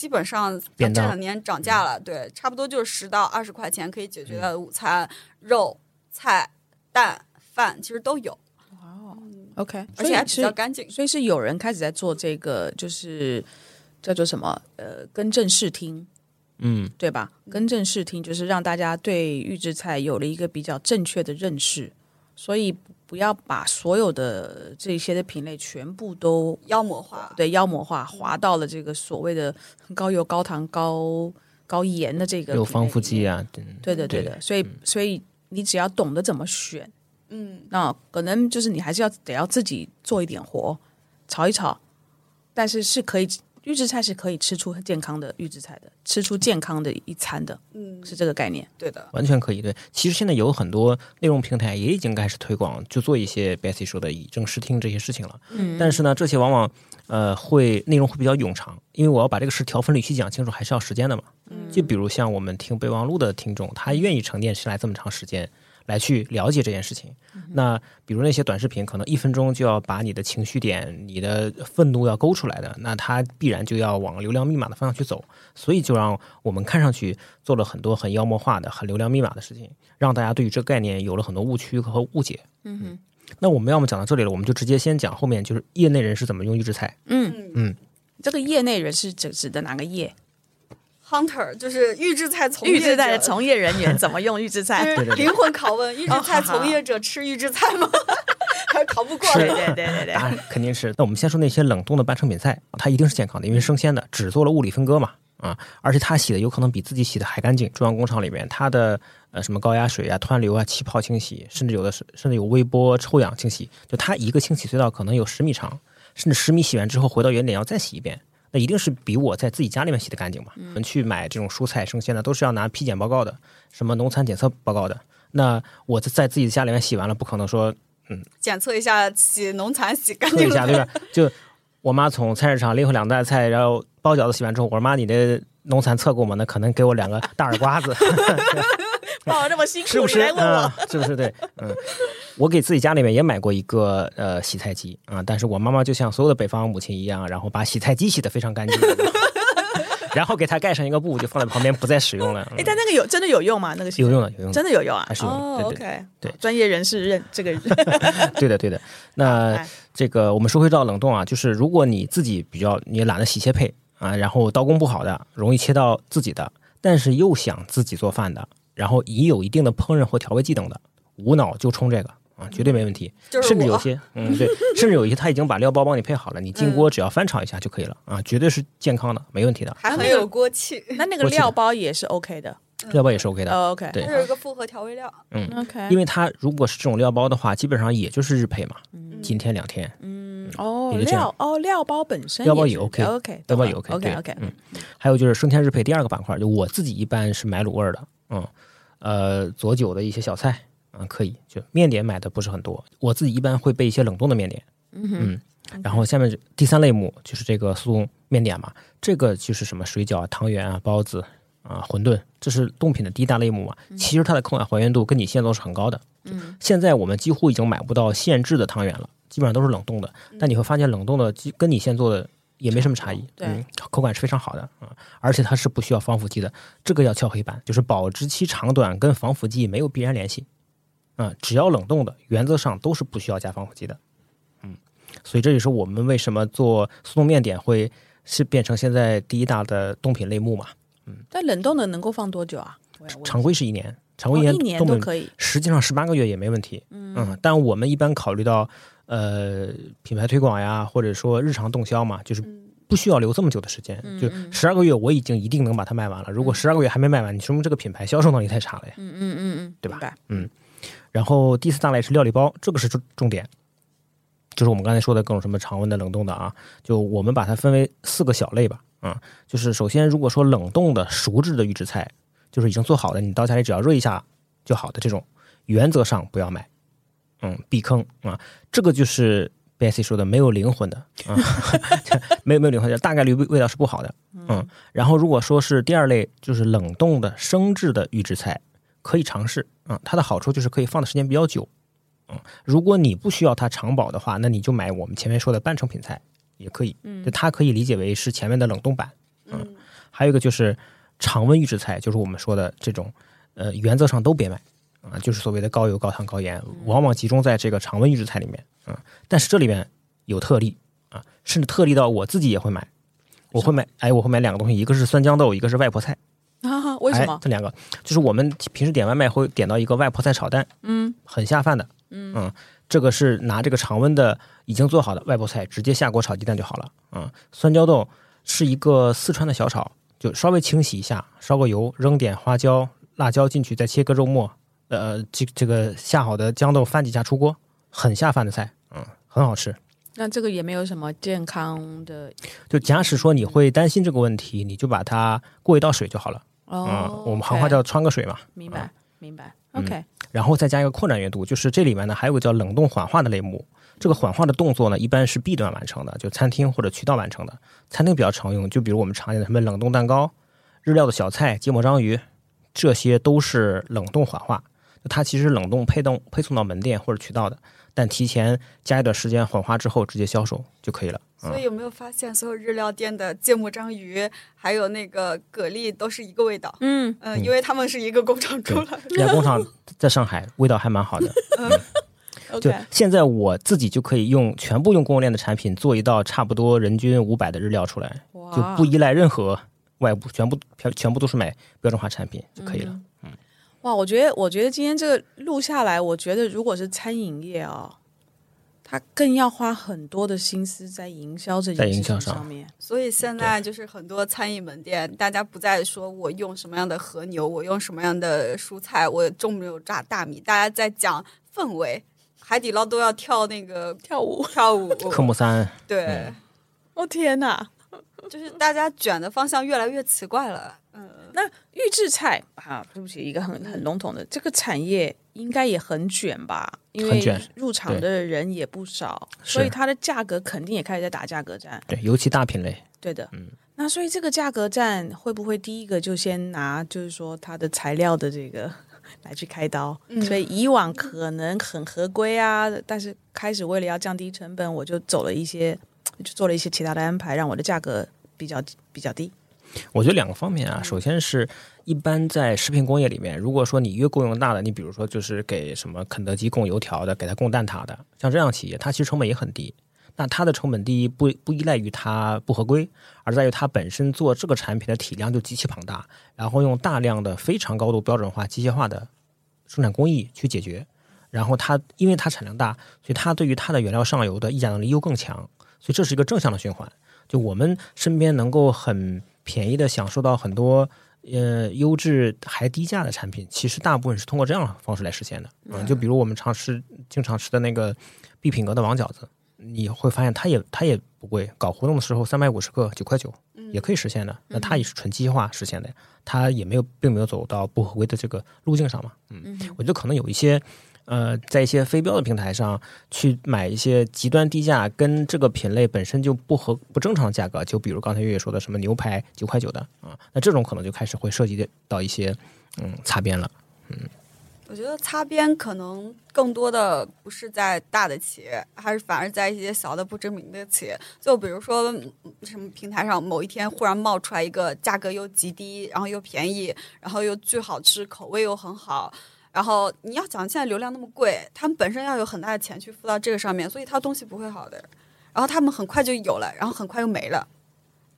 基本上这两年涨价了，对，差不多就是十到二十块钱可以解决的午餐，肉、菜、蛋、饭其实都有。哦，OK，而且还比较干净。所以是有人开始在做这个，就是叫做什么？呃，更正视听，嗯，对吧？更正视听就是让大家对预制菜有了一个比较正确的认识，所以。不要把所有的这些的品类全部都妖魔化，对。妖魔化，滑到了这个所谓的高油、高糖、高高盐的这个有防腐剂啊，对的，对的。所以，所以你只要懂得怎么选，嗯，那可能就是你还是要得要自己做一点活，炒一炒，但是是可以。预制菜是可以吃出健康的预制菜的，吃出健康的一餐的，嗯，是这个概念，对的，完全可以。对，其实现在有很多内容平台也已经开始推广，就做一些 Bessy 说的以正视听这些事情了。嗯，但是呢，这些往往呃会内容会比较冗长，因为我要把这个事条分缕析讲清楚，还是要时间的嘛。嗯，就比如像我们听备忘录的听众，他愿意沉淀下来这么长时间。来去了解这件事情，那比如那些短视频，可能一分钟就要把你的情绪点、你的愤怒要勾出来的，那它必然就要往流量密码的方向去走，所以就让我们看上去做了很多很妖魔化的、很流量密码的事情，让大家对于这个概念有了很多误区和误解。嗯哼，那我们要么讲到这里了，我们就直接先讲后面，就是业内人士怎么用预制菜。嗯。嗯，这个业内人是指指的哪个业？hunter，就是预制菜从预制菜的从业人员 怎么用预制菜？灵魂拷问：预制菜从业者吃预制菜吗？还是逃不过？对对对对对，肯定是。那我们先说那些冷冻的半成品菜，它一定是健康的，因为生鲜的，只做了物理分割嘛。啊，而且它洗的有可能比自己洗的还干净。中央工厂里面，它的呃什么高压水啊、湍流啊、气泡清洗，甚至有的是甚至有微波抽氧清洗，就它一个清洗隧道可能有十米长，甚至十米洗完之后回到原点要再洗一遍，那一定是比我在自己家里面洗的干净嘛。我们去买这种蔬菜生鲜的都是要拿批检报告的，什么农残检测报告的。那我在在自己的家里面洗完了，不可能说嗯检测一下洗农残洗干净一下对吧？就。我妈从菜市场拎回两袋菜，然后包饺子洗完之后，我说妈，你的农残测过吗？那可能给我两个大耳刮子。包这么辛苦，是不是？嗯，是不是？对，嗯，我给自己家里面也买过一个呃洗菜机啊，但是我妈妈就像所有的北方母亲一样，然后把洗菜机洗得非常干净。然后给它盖上一个布，就放在旁边不再使用了。哎，但那个有真的有用吗？那个有用的，有用的，真的有用啊！还是哦，OK，对，专业人士认这个。对的，对的。那这个我们说回到冷冻啊，就是如果你自己比较你懒得洗切配啊，然后刀工不好的，容易切到自己的，但是又想自己做饭的，然后已有一定的烹饪和调味剂等的，无脑就冲这个。啊，绝对没问题，甚至有些，嗯，对，甚至有一些他已经把料包帮你配好了，你进锅只要翻炒一下就可以了啊，绝对是健康的，没问题的，还很有锅气。那那个料包也是 OK 的，料包也是 OK 的，OK，对，它有一个复合调味料，嗯，OK，因为它如果是这种料包的话，基本上也就是日配嘛，今天两天，嗯，哦，料哦料包本身料包也 OK，OK，料包也 OK，OK，OK，嗯，还有就是生天日配第二个板块，就我自己一般是买卤味的，嗯，呃，佐酒的一些小菜。嗯，可以，就面点买的不是很多，我自己一般会备一些冷冻的面点。嗯，然后下面第三类目就是这个速冻面点嘛，这个就是什么水饺啊、汤圆啊、包子啊、馄饨，这是冻品的第一大类目嘛。其实它的口感还原度跟你现做是很高的。嗯，现在我们几乎已经买不到现制的汤圆了，基本上都是冷冻的。但你会发现冷冻的跟你现做的也没什么差异，对，口感是非常好的啊，而且它是不需要防腐剂的。这个要敲黑板，就是保质期长短跟防腐剂没有必然联系。啊，只要冷冻的，原则上都是不需要加防腐剂的。嗯，所以这也是我们为什么做速冻面点会是变成现在第一大的冻品类目嘛。嗯，但冷冻的能够放多久啊？常规是一年，常规一年冻可以，实际上十八个月也没问题。嗯，但我们一般考虑到呃品牌推广呀，或者说日常动销嘛，就是不需要留这么久的时间。就十二个月，我已经一定能把它卖完了。如果十二个月还没卖完，你说明这个品牌销售能力太差了呀。嗯嗯嗯嗯，对吧？嗯。然后第四大类是料理包，这个是重重点，就是我们刚才说的各种什么常温的、冷冻的啊。就我们把它分为四个小类吧，啊，就是首先如果说冷冻的熟制的预制菜，就是已经做好的，你到家里只要热一下就好的这种，原则上不要买，嗯，避坑啊。这个就是 B S C 说的没有灵魂的啊，没有没有灵魂的，大概率味味道是不好的，嗯。然后如果说是第二类，就是冷冻的生制的预制菜。可以尝试啊，它的好处就是可以放的时间比较久，嗯，如果你不需要它长保的话，那你就买我们前面说的半成品菜也可以，嗯，就它可以理解为是前面的冷冻版，嗯，还有一个就是常温预制菜，就是我们说的这种，呃，原则上都别买啊，就是所谓的高油、高糖、高盐，往往集中在这个常温预制菜里面，啊，但是这里面有特例啊，甚至特例到我自己也会买，我会买，哎，我会买两个东西，一个是酸豇豆，一个是外婆菜。啊，为什么？这两个就是我们平时点外卖会点到一个外婆菜炒蛋，嗯，很下饭的，嗯这个是拿这个常温的已经做好的外婆菜直接下锅炒鸡蛋就好了，啊，酸豇豆是一个四川的小炒，就稍微清洗一下，烧个油，扔点花椒、辣椒进去，再切个肉末，呃，这这个下好的豇豆翻几下出锅，很下饭的菜，嗯，很好吃。那这个也没有什么健康的，就假使说你会担心这个问题，你就把它过一道水就好了。哦，我们行话叫穿个水嘛，明白明白，OK。然后再加一个扩展阅读，就是这里面呢还有个叫冷冻缓化的类目。这个缓化的动作呢，一般是 B 端完成的，就餐厅或者渠道完成的。餐厅比较常用，就比如我们常见的什么冷冻蛋糕、日料的小菜、芥末章鱼，这些都是冷冻缓化。它其实冷冻配冻配送到门店或者渠道的。但提前加一段时间缓化之后，直接销售就可以了。所以有没有发现，所有日料店的芥末章鱼还有那个蛤蜊都是一个味道？嗯嗯，因为他们是一个工厂出来的。这家工厂在上海，味道还蛮好的。嗯就现在我自己就可以用全部用供应链的产品做一道差不多人均五百的日料出来，就不依赖任何外部全部全全部都是买标准化产品就可以了。嗯，哇，我觉得我觉得今天这个录下来，我觉得如果是餐饮业哦。他更要花很多的心思在营销这件事情上面，所以现在就是很多餐饮门店，大家不再说我用什么样的和牛，我用什么样的蔬菜，我种没有炸大米，大家在讲氛围。海底捞都要跳那个跳舞，跳舞。科目三，对，我天哪，就是大家卷的方向越来越奇怪了。嗯，那预制菜啊，对不起，一个很很笼统的这个产业。应该也很卷吧，因为入场的人也不少，所以它的价格肯定也开始在打价格战。对，尤其大品类。对的，嗯。那所以这个价格战会不会第一个就先拿，就是说它的材料的这个来去开刀？所以以往可能很合规啊，但是开始为了要降低成本，我就走了一些，就做了一些其他的安排，让我的价格比较比较低。我觉得两个方面啊，首先是一般在食品工业里面，如果说你越供应大的，你比如说就是给什么肯德基供油条的，给他供蛋挞的，像这样企业，它其实成本也很低。那它的成本低不不依赖于它不合规，而在于它本身做这个产品的体量就极其庞大，然后用大量的非常高度标准化机械化的生产工艺去解决，然后它因为它产量大，所以它对于它的原料上游的议价能力又更强，所以这是一个正向的循环。就我们身边能够很。便宜的享受到很多呃优质还低价的产品，其实大部分是通过这样的方式来实现的。嗯，就比如我们常吃经常吃的那个必品阁的王饺子，你会发现它也它也不贵，搞活动的时候三百五十克九块九也可以实现的。那它也是纯机械化实现的，它也没有并没有走到不合规的这个路径上嘛。嗯，我觉得可能有一些。呃，在一些非标的平台上去买一些极端低价，跟这个品类本身就不合不正常的价格，就比如刚才月月说的什么牛排九块九的啊，那这种可能就开始会涉及到一些嗯擦边了。嗯，我觉得擦边可能更多的不是在大的企业，还是反而在一些小的不知名的企业。就比如说什么平台上某一天忽然冒出来一个价格又极低，然后又便宜，然后又巨好吃，口味又很好。然后你要讲现在流量那么贵，他们本身要有很大的钱去付到这个上面，所以他东西不会好的。然后他们很快就有了，然后很快又没了。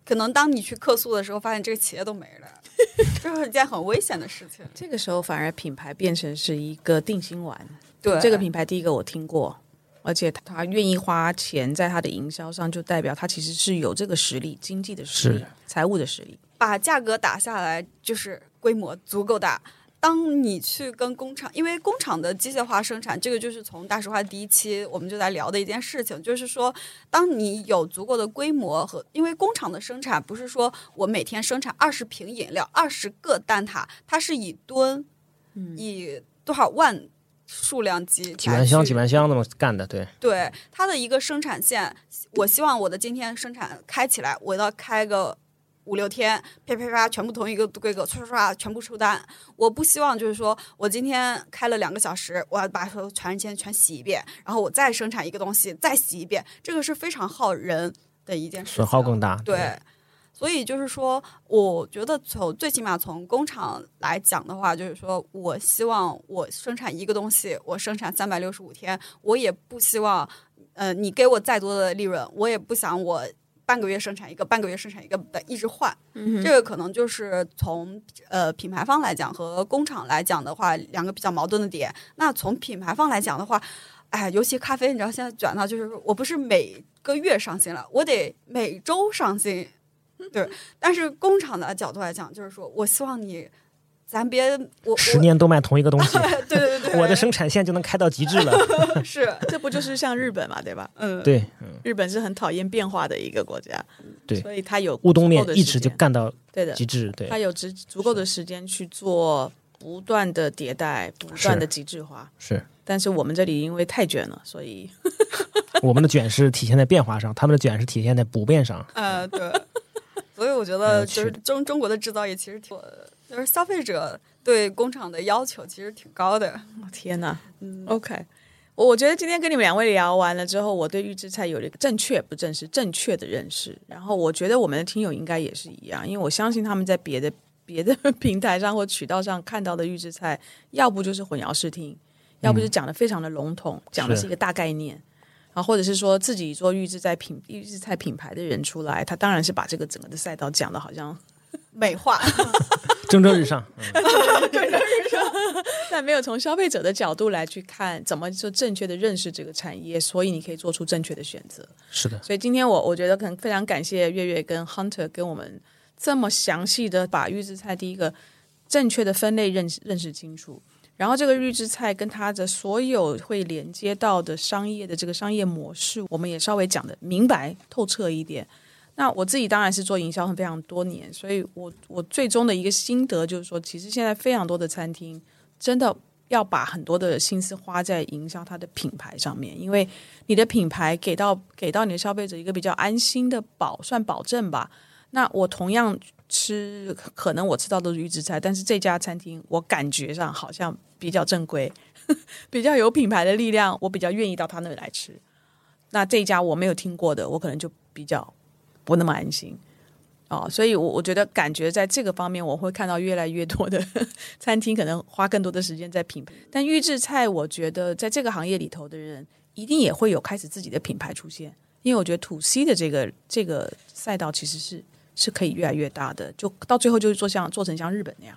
可能当你去客诉的时候，发现这个企业都没了，这是一件很危险的事情。这个时候反而品牌变成是一个定心丸。对这个品牌，第一个我听过，而且他愿意花钱在他的营销上，就代表他其实是有这个实力、经济的实力、财务的实力，把价格打下来就是规模足够大。当你去跟工厂，因为工厂的机械化生产，这个就是从大实话第一期我们就在聊的一件事情，就是说，当你有足够的规模和，因为工厂的生产不是说我每天生产二十瓶饮料、二十个蛋挞，它是以吨，以多少万数量级几万箱、几万箱那么干的，对对，它的一个生产线，我希望我的今天生产开起来，我要开个。五六天，啪啪啪，全部同一个规格，唰唰唰，全部出单。我不希望就是说我今天开了两个小时，我要把所有全件全洗一遍，然后我再生产一个东西，再洗一遍，这个是非常耗人的一件事，损耗更大。对，所以就是说，我觉得从最起码从工厂来讲的话，就是说我希望我生产一个东西，我生产三百六十五天，我也不希望，呃，你给我再多的利润，我也不想我。半个月生产一个，半个月生产一个的，一直换，这个可能就是从呃品牌方来讲和工厂来讲的话，两个比较矛盾的点。那从品牌方来讲的话，哎，尤其咖啡，你知道现在卷到就是，我不是每个月上新了，我得每周上新，对。但是工厂的角度来讲，就是说我希望你。咱别我十年都卖同一个东西，对对对，我的生产线就能开到极致了。是，这不就是像日本嘛，对吧？嗯，对，日本是很讨厌变化的一个国家，对，所以它有乌冬面一直就干到对的极致，对，它有足足够的时间去做不断的迭代，不断的极致化。是，但是我们这里因为太卷了，所以 我们的卷是体现在变化上，他们的卷是体现在不变上。呃，对，所以我觉得就是中中国的制造业其实挺。就是消费者对工厂的要求其实挺高的。天哪，嗯，OK，我我觉得今天跟你们两位聊完了之后，我对预制菜有了一个正确不正是正确的认识。然后我觉得我们的听友应该也是一样，因为我相信他们在别的别的 平台上或渠道上看到的预制菜，要不就是混淆视听，要不就讲的非常的笼统，讲的是一个大概念，然后或者是说自己做预制菜品预制菜品牌的人出来，他当然是把这个整个的赛道讲的好像。美化，蒸蒸日上，蒸蒸日上，但没有从消费者的角度来去看怎么就正确的认识这个产业，所以你可以做出正确的选择。是的，所以今天我我觉得可能非常感谢月月跟 Hunter 跟我们这么详细的把预制菜第一个正确的分类认识认识清楚。然后这个预制菜跟它的所有会连接到的商业的这个商业模式，我们也稍微讲的明白透彻一点。那我自己当然是做营销很非常多年，所以我我最终的一个心得就是说，其实现在非常多的餐厅真的要把很多的心思花在营销它的品牌上面，因为你的品牌给到给到你的消费者一个比较安心的保算保证吧。那我同样。吃可能我吃到都是预制菜，但是这家餐厅我感觉上好像比较正规，比较有品牌的力量，我比较愿意到他那里来吃。那这家我没有听过的，我可能就比较不那么安心哦。所以，我我觉得感觉在这个方面，我会看到越来越多的 餐厅可能花更多的时间在品牌。但预制菜，我觉得在这个行业里头的人一定也会有开始自己的品牌出现，因为我觉得土 C 的这个这个赛道其实是。是可以越来越大的，就到最后就是做像做成像日本那样，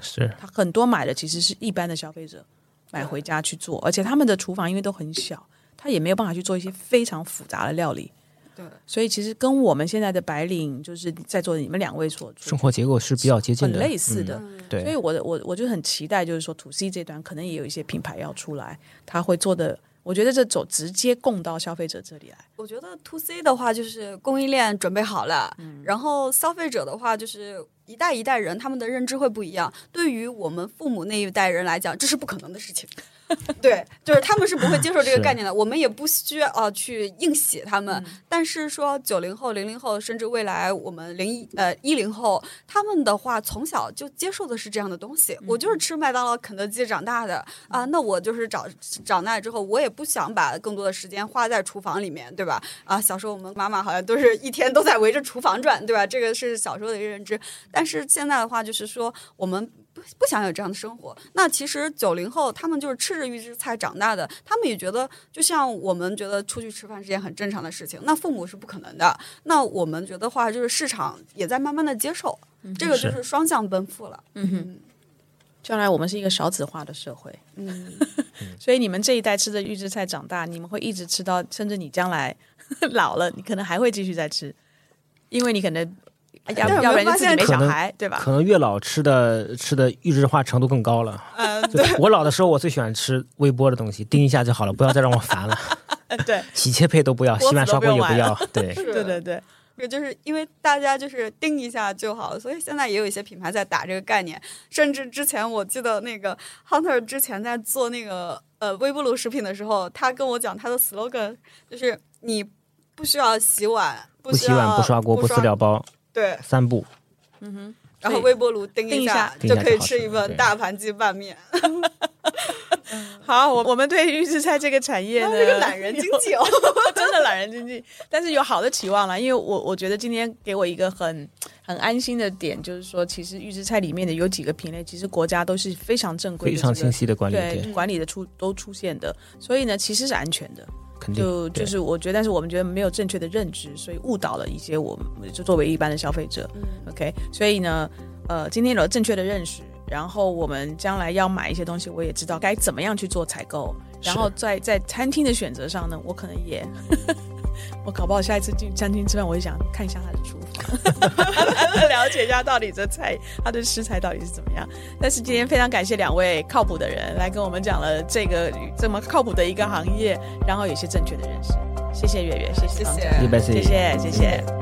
是他很多买的其实是一般的消费者买回家去做，而且他们的厨房因为都很小，他也没有办法去做一些非常复杂的料理，对，所以其实跟我们现在的白领就是在座的你们两位所生活结构是比较接近的，很类似的，对，所以我我我就很期待，就是说 to C 这端可能也有一些品牌要出来，他会做的。我觉得这走直接供到消费者这里来。我觉得 to C 的话，就是供应链准备好了，然后消费者的话，就是一代一代人他们的认知会不一样。对于我们父母那一代人来讲，这是不可能的事情。对，就是他们是不会接受这个概念的，我们也不需要去硬写他们。但是说九零后、零零后，甚至未来我们零一呃一零后，他们的话从小就接受的是这样的东西。我就是吃麦当劳、肯德基长大的啊，那我就是长长大之后，我也不想把更多的时间花在厨房里面，对吧？啊，小时候我们妈妈好像都是一天都在围着厨房转，对吧？这个是小时候的一个认知。但是现在的话，就是说我们。不不想有这样的生活。那其实九零后他们就是吃着预制菜长大的，他们也觉得就像我们觉得出去吃饭是件很正常的事情。那父母是不可能的。那我们觉得话就是市场也在慢慢的接受，这个就是双向奔赴了。嗯哼，将来我们是一个少子化的社会。嗯，所以你们这一代吃着预制菜长大，你们会一直吃到，甚至你将来 老了，你可能还会继续在吃，因为你可能。要要不然就自己没小孩，对吧？可能越老吃的吃的预制化程度更高了。嗯，对。我老的时候，我最喜欢吃微波的东西，叮一下就好了，不要再让我烦了。对，洗切配都不要，洗碗刷锅也不要。对，对对对。这就是因为大家就是叮一下就好，所以现在也有一些品牌在打这个概念。甚至之前我记得那个 Hunter 之前在做那个呃微波炉食品的时候，他跟我讲他的 slogan 就是你不需要洗碗，不洗碗不刷锅不撕料包。对，三步，嗯哼，然后微波炉叮一下就可以吃一份大盘鸡拌面。好，我我们对预制菜这个产业呢，这个懒人经济哦，真的懒人经济，但是有好的期望了，因为我我觉得今天给我一个很很安心的点，就是说，其实预制菜里面的有几个品类，其实国家都是非常正规、非常清晰的管理，对。管理的出都出现的，所以呢，其实是安全的。就就是我觉得，但是我们觉得没有正确的认知，所以误导了一些我们就作为一般的消费者。OK，所以呢，呃，今天有了正确的认识，然后我们将来要买一些东西，我也知道该怎么样去做采购，然后在在餐厅的选择上呢，我可能也。我搞不好下一次进餐厅吃饭，我就想看一下他的厨房，了解一下到底这菜他的食材到底是怎么样。但是今天非常感谢两位靠谱的人来跟我们讲了这个这么靠谱的一个行业，然后有些正确的认识。谢谢月月，谢谢，谢谢，谢谢。